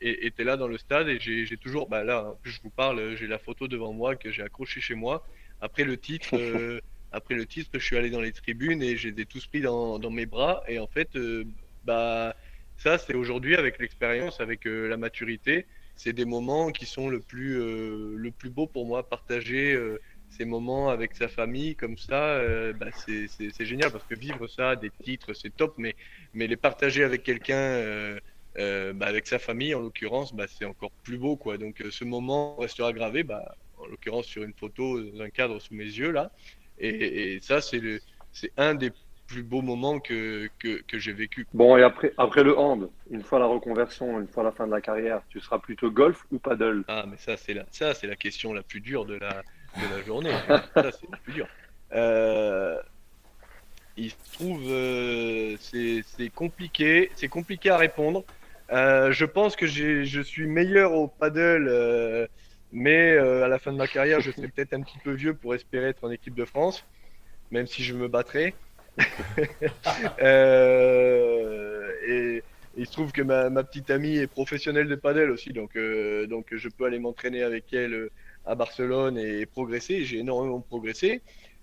étaient là dans le stade. Et j'ai toujours, bah là, en plus je vous parle, j'ai la photo devant moi que j'ai accrochée chez moi. Après le titre, [laughs] après le titre, je suis allé dans les tribunes et j'ai tous pris dans, dans, mes bras. Et en fait, bah ça, c'est aujourd'hui, avec l'expérience, avec euh, la maturité, c'est des moments qui sont le plus, euh, le plus beau pour moi. Partager euh, ces moments avec sa famille comme ça, bah, c'est génial parce que vivre ça, des titres, c'est top, mais, mais les partager avec quelqu'un, bah, avec sa famille en l'occurrence, bah, c'est encore plus beau. Quoi. Donc ce moment restera gravé, en l'occurrence sur une photo dans un cadre sous mes yeux là. Et, et ça, c'est un des plus beau moment que, que, que j'ai vécu. Bon, et après, après le hand, une fois la reconversion, une fois la fin de la carrière, tu seras plutôt golf ou paddle? Ah, mais ça, c'est la, ça, c'est la question la plus dure de la, de la journée. [laughs] ça, c'est la plus dure. Euh, il se trouve, euh, c'est compliqué, c'est compliqué à répondre. Euh, je pense que je suis meilleur au paddle, mais à la fin de ma carrière, je serai [laughs] peut-être un petit peu vieux pour espérer être en équipe de France, même si je me battrai. [laughs] Euh, et, il se trouve que ma, petite amie est professionnelle de padel aussi, donc, donc je peux aller m'entraîner avec elle à Barcelone et progresser. J'ai énormément progressé.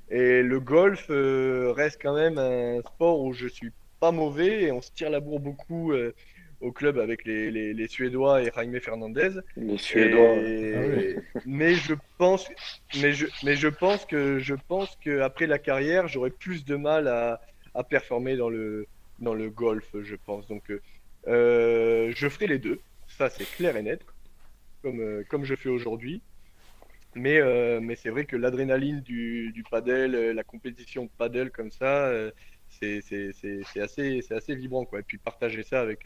Et le golf reste quand même un sport où je suis pas mauvais et on se tire la bourre beaucoup au club avec les, les, Suédois et Jaime Fernandez. Les Suédois. Ah mais je pense, mais je, mais je pense que je pense que après la carrière, j'aurai plus de mal à, à, performer dans le dans le golf, je pense. Donc, euh, je ferai les deux. Ça, c'est clair et net, comme euh, comme je fais aujourd'hui. Mais, euh, mais c'est vrai que l'adrénaline du, du padel, la compétition de padel comme ça, c'est assez, assez vibrant. Quoi. Et puis partager ça avec,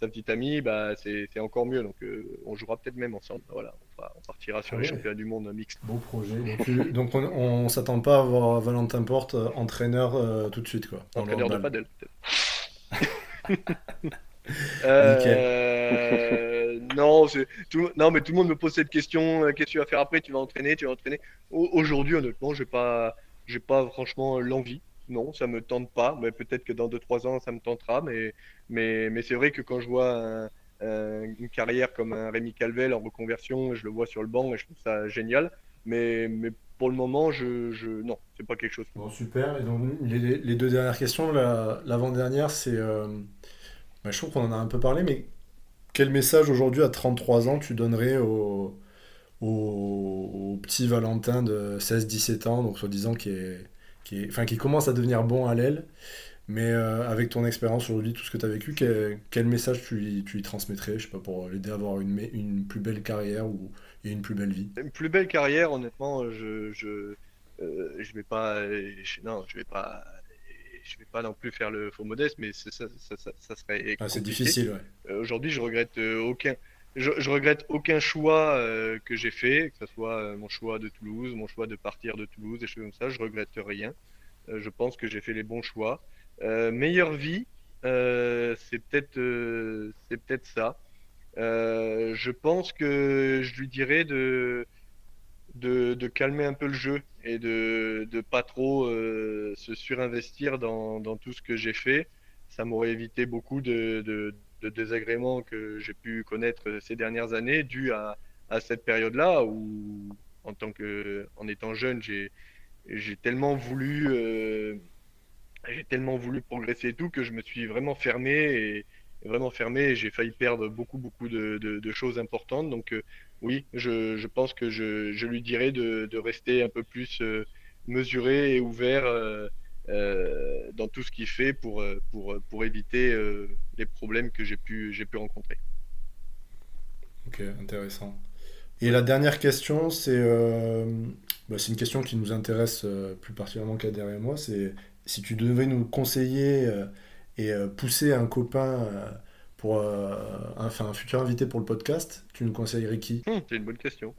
sa petite amie, bah, c'est encore mieux. Donc, euh, on jouera peut-être même ensemble. Voilà, on, partira sur ah les championnats du monde mixte. Beau projet. Donc, on, s'attend pas à voir Valentin Porte euh, entraîneur euh, tout de suite, quoi. Entraîneur de padel, peut-être. [laughs] [laughs] non, tout, non, mais tout le monde me pose cette question. Qu'est-ce que tu vas faire après? Tu vas entraîner Tu vas entraîner Aujourd'hui, honnêtement, j'ai pas, j'ai pas franchement l'envie non, ça me tente pas. Mais peut-être que dans 2-3 ans, ça me tentera. Mais, mais, mais c'est vrai que quand je vois une carrière comme un Rémi Calvel en reconversion, je le vois sur le banc et je trouve ça génial. Mais, mais pour le moment, je, je... non, c'est pas quelque chose. Bon, super. Et donc, les, les deux dernières questions, l'avant-dernière, c'est. Euh, bah, je trouve qu'on en a un peu parlé, mais quel message aujourd'hui à 33 ans tu donnerais au, au, petit Valentin de 16-17 ans, donc soi-disant qui est qui, enfin, qui commence à devenir bon à l'aile. Mais euh, avec ton expérience aujourd'hui, tout ce que tu as vécu, quel, message tu lui, tu lui, transmettrais, je sais pas, pour l'aider à avoir une, une, plus belle carrière ou une plus belle vie? Une plus belle carrière, honnêtement, je je, euh, je vais pas, non, je vais pas, je vais pas non plus faire le faux modeste, mais ça, ça, ça, ça serait. Ah, c'est difficile, ouais. Euh, aujourd'hui, je regrette aucun. Je, je, regrette aucun choix euh, que j'ai fait, que ce soit euh, mon choix de Toulouse, mon choix de partir de Toulouse, des choses comme ça. Je regrette rien. Euh, je pense que j'ai fait les bons choix. meilleure vie, c'est peut-être c'est peut-être ça. je pense que je lui dirais de, de, de calmer un peu le jeu et de de pas trop se surinvestir dans, dans tout ce que j'ai fait. Ça m'aurait évité beaucoup de, de de désagréments que j'ai pu connaître ces dernières années, dû à, à cette période-là où, en tant que, en étant jeune, j'ai, tellement voulu, euh, j'ai tellement voulu progresser et tout que je me suis vraiment fermé et, vraiment fermé et j'ai failli perdre beaucoup, beaucoup de, de, choses importantes. Donc, euh, oui, je, je, pense que je, je lui dirais de, de, rester un peu plus euh, mesuré et ouvert euh, dans tout ce qu'il fait pour, euh, pour, pour éviter euh, les problèmes que j'ai pu, pu rencontrer. Ok, intéressant. Et la dernière question, c'est bah, c'est une question qui nous intéresse plus particulièrement qu'Ader et moi. C'est si tu devais nous conseiller et pousser un copain pour enfin, un futur invité pour le podcast, tu nous conseillerais qui? C'est une bonne question.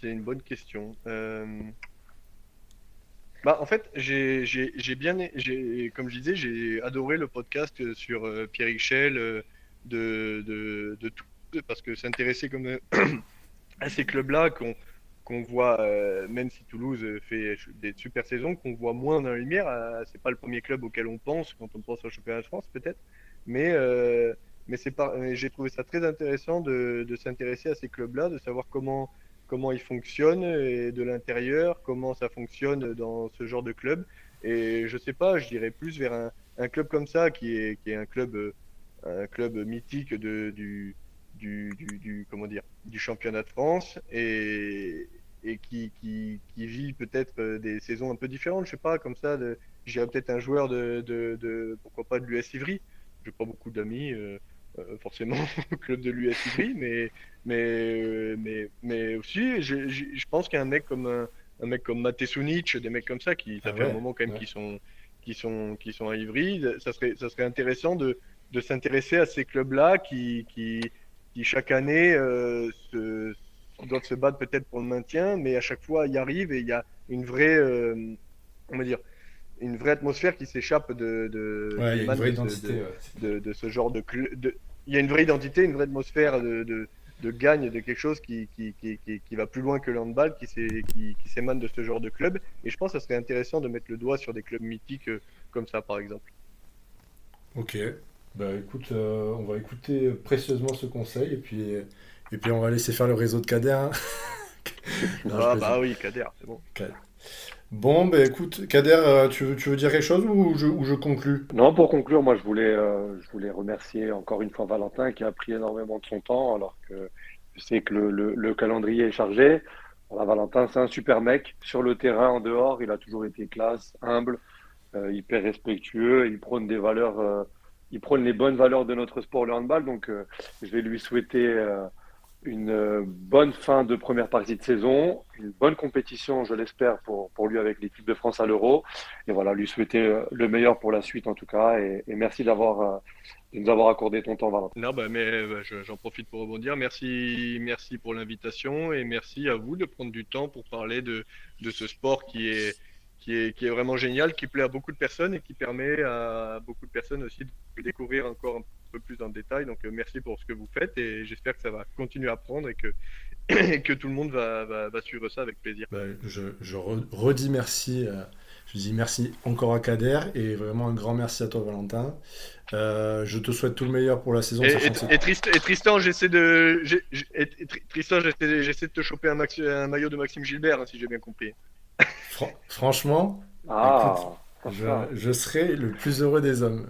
C'est une bonne question. Bah, en fait, j'ai bien, comme je disais, j'ai adoré le podcast sur euh, Pierre Richel euh, de, de, tout, parce que s'intéresser comme euh, [clears throat] à ces clubs-là qu'on qu'on voit, même si Toulouse fait des super saisons, qu'on voit moins dans la lumière. c'est pas le premier club auquel on pense quand on pense au championnat de France, peut-être, mais mais c'est pas. J'ai trouvé ça très intéressant de s'intéresser à ces clubs-là, de savoir comment comment il fonctionne et de l'intérieur, comment ça fonctionne dans ce genre de club. Et je sais pas, je dirais plus vers un, club comme ça qui est, qui est un club, euh, un club mythique de, du, du, comment dire, du championnat de France et, et qui, qui, vit peut-être des saisons un peu différentes. Je sais pas, comme ça, j'irais peut-être un joueur de, de, pourquoi pas de l'US Ivry. J'ai pas beaucoup d'amis. Euh, forcément [laughs] au club de l'US mais, mais, euh, mais, mais aussi, je, je pense qu'un mec comme un, mec comme Mate des mecs comme ça, qui ça ah fait un moment quand même qui sont qui sont qui sont à Ivry, ça serait ça serait intéressant de, de s'intéresser à ces clubs-là qui, qui, qui chaque année euh, se, doivent se battre peut-être pour le maintien, mais à chaque fois y arrivent et il y a une vraie euh, on va dire une vraie atmosphère qui s'échappe de, de, de, de, ce genre de, de, Il y a une vraie identité, une vraie atmosphère de, de, de gagne, de quelque chose qui, qui, qui, qui, va plus loin que le handball, qui, qui, qui s'émane de ce genre de club. Et je pense que ça serait intéressant de mettre le doigt sur des clubs mythiques euh, comme ça, par exemple. Ok, Bah écoute, on va écouter précieusement ce conseil et puis, et puis on va laisser faire le réseau de Kader. Hein. [laughs] ah bah oui, Kader, c'est bon. Bon, bah écoute, Kader, tu veux, tu veux dire quelque chose ou je, ou conclue? Non, pour conclure, moi je voulais, je voulais remercier encore une fois Valentin qui a pris énormément de son temps alors que je sais que le, le, calendrier est chargé. Valentin, c'est un super mec. Sur le terrain, en dehors, il a toujours été classe, humble, euh, hyper respectueux. Il prône des valeurs, euh, il prône les bonnes valeurs de notre sport, le handball. Donc, euh, je vais lui souhaiter une euh, bonne fin de première partie de saison, une bonne compétition, je l'espère, pour, pour lui avec l'équipe de France à l'Euro. Et voilà, lui souhaiter euh, le meilleur pour la suite en tout cas. Et, merci d'avoir euh, de nous avoir accordé ton temps, Valentin. Non, bah, mais bah, j'en profite pour rebondir. Merci, merci pour l'invitation et merci à vous de prendre du temps pour parler de, de ce sport qui est, qui est, qui est vraiment génial, qui plaît à beaucoup de personnes et qui permet à beaucoup de personnes aussi de découvrir encore un peu plus en détail. Donc euh, merci pour ce que vous faites et j'espère que ça va continuer à prendre et que, [clears throat] que tout le monde va, va, suivre ça avec plaisir. Bah, je, je redis merci. Euh, je dis merci encore à Kader et vraiment un grand merci à toi Valentin. Euh, je te souhaite tout le meilleur pour la saison. Et, et, Tristan, j'essaie de, Tristan, j'essaie de te choper un, un, maillot de Maxime Gilbert, hein, si j'ai bien compris. franchement, ah, je, serai le plus heureux des hommes.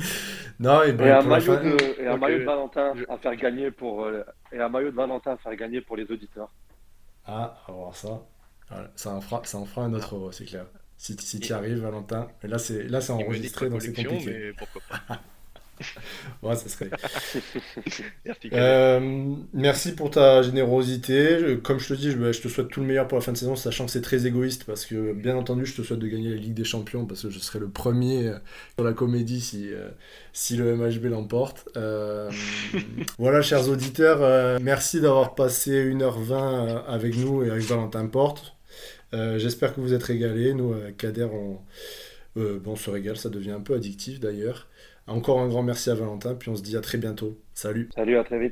[laughs] non, et, un, maillot de, un maillot de Valentin à faire gagner pour euh, et un maillot de Valentin à faire gagner pour les auditeurs. Ah, alors ça, ça en fera, ça en fera un autre c'est clair. Si, si tu y arrives, Valentin. Mais là, c'est là, c'est enregistré, donc c'est compliqué. Mais pourquoi pas [laughs] [laughs] ouais, ça serait. [laughs] merci, euh, merci pour ta générosité. Comme je te dis, je, te souhaite tout le meilleur pour la fin de saison, sachant que c'est très égoïste parce que, bien entendu, je te souhaite de gagner la Ligue des Champions parce que je serai le premier euh, sur la comédie si, euh, si le MHB l'emporte. [laughs] voilà, chers auditeurs, merci d'avoir passé 1h20 avec nous et avec Valentin Porte. J'espère que vous êtes régalés. Nous, avec Kader, on, bon, on se régale, ça devient un peu addictif d'ailleurs. Encore un grand merci à Valentin, puis on se dit à très bientôt. Salut. Salut, à très vite.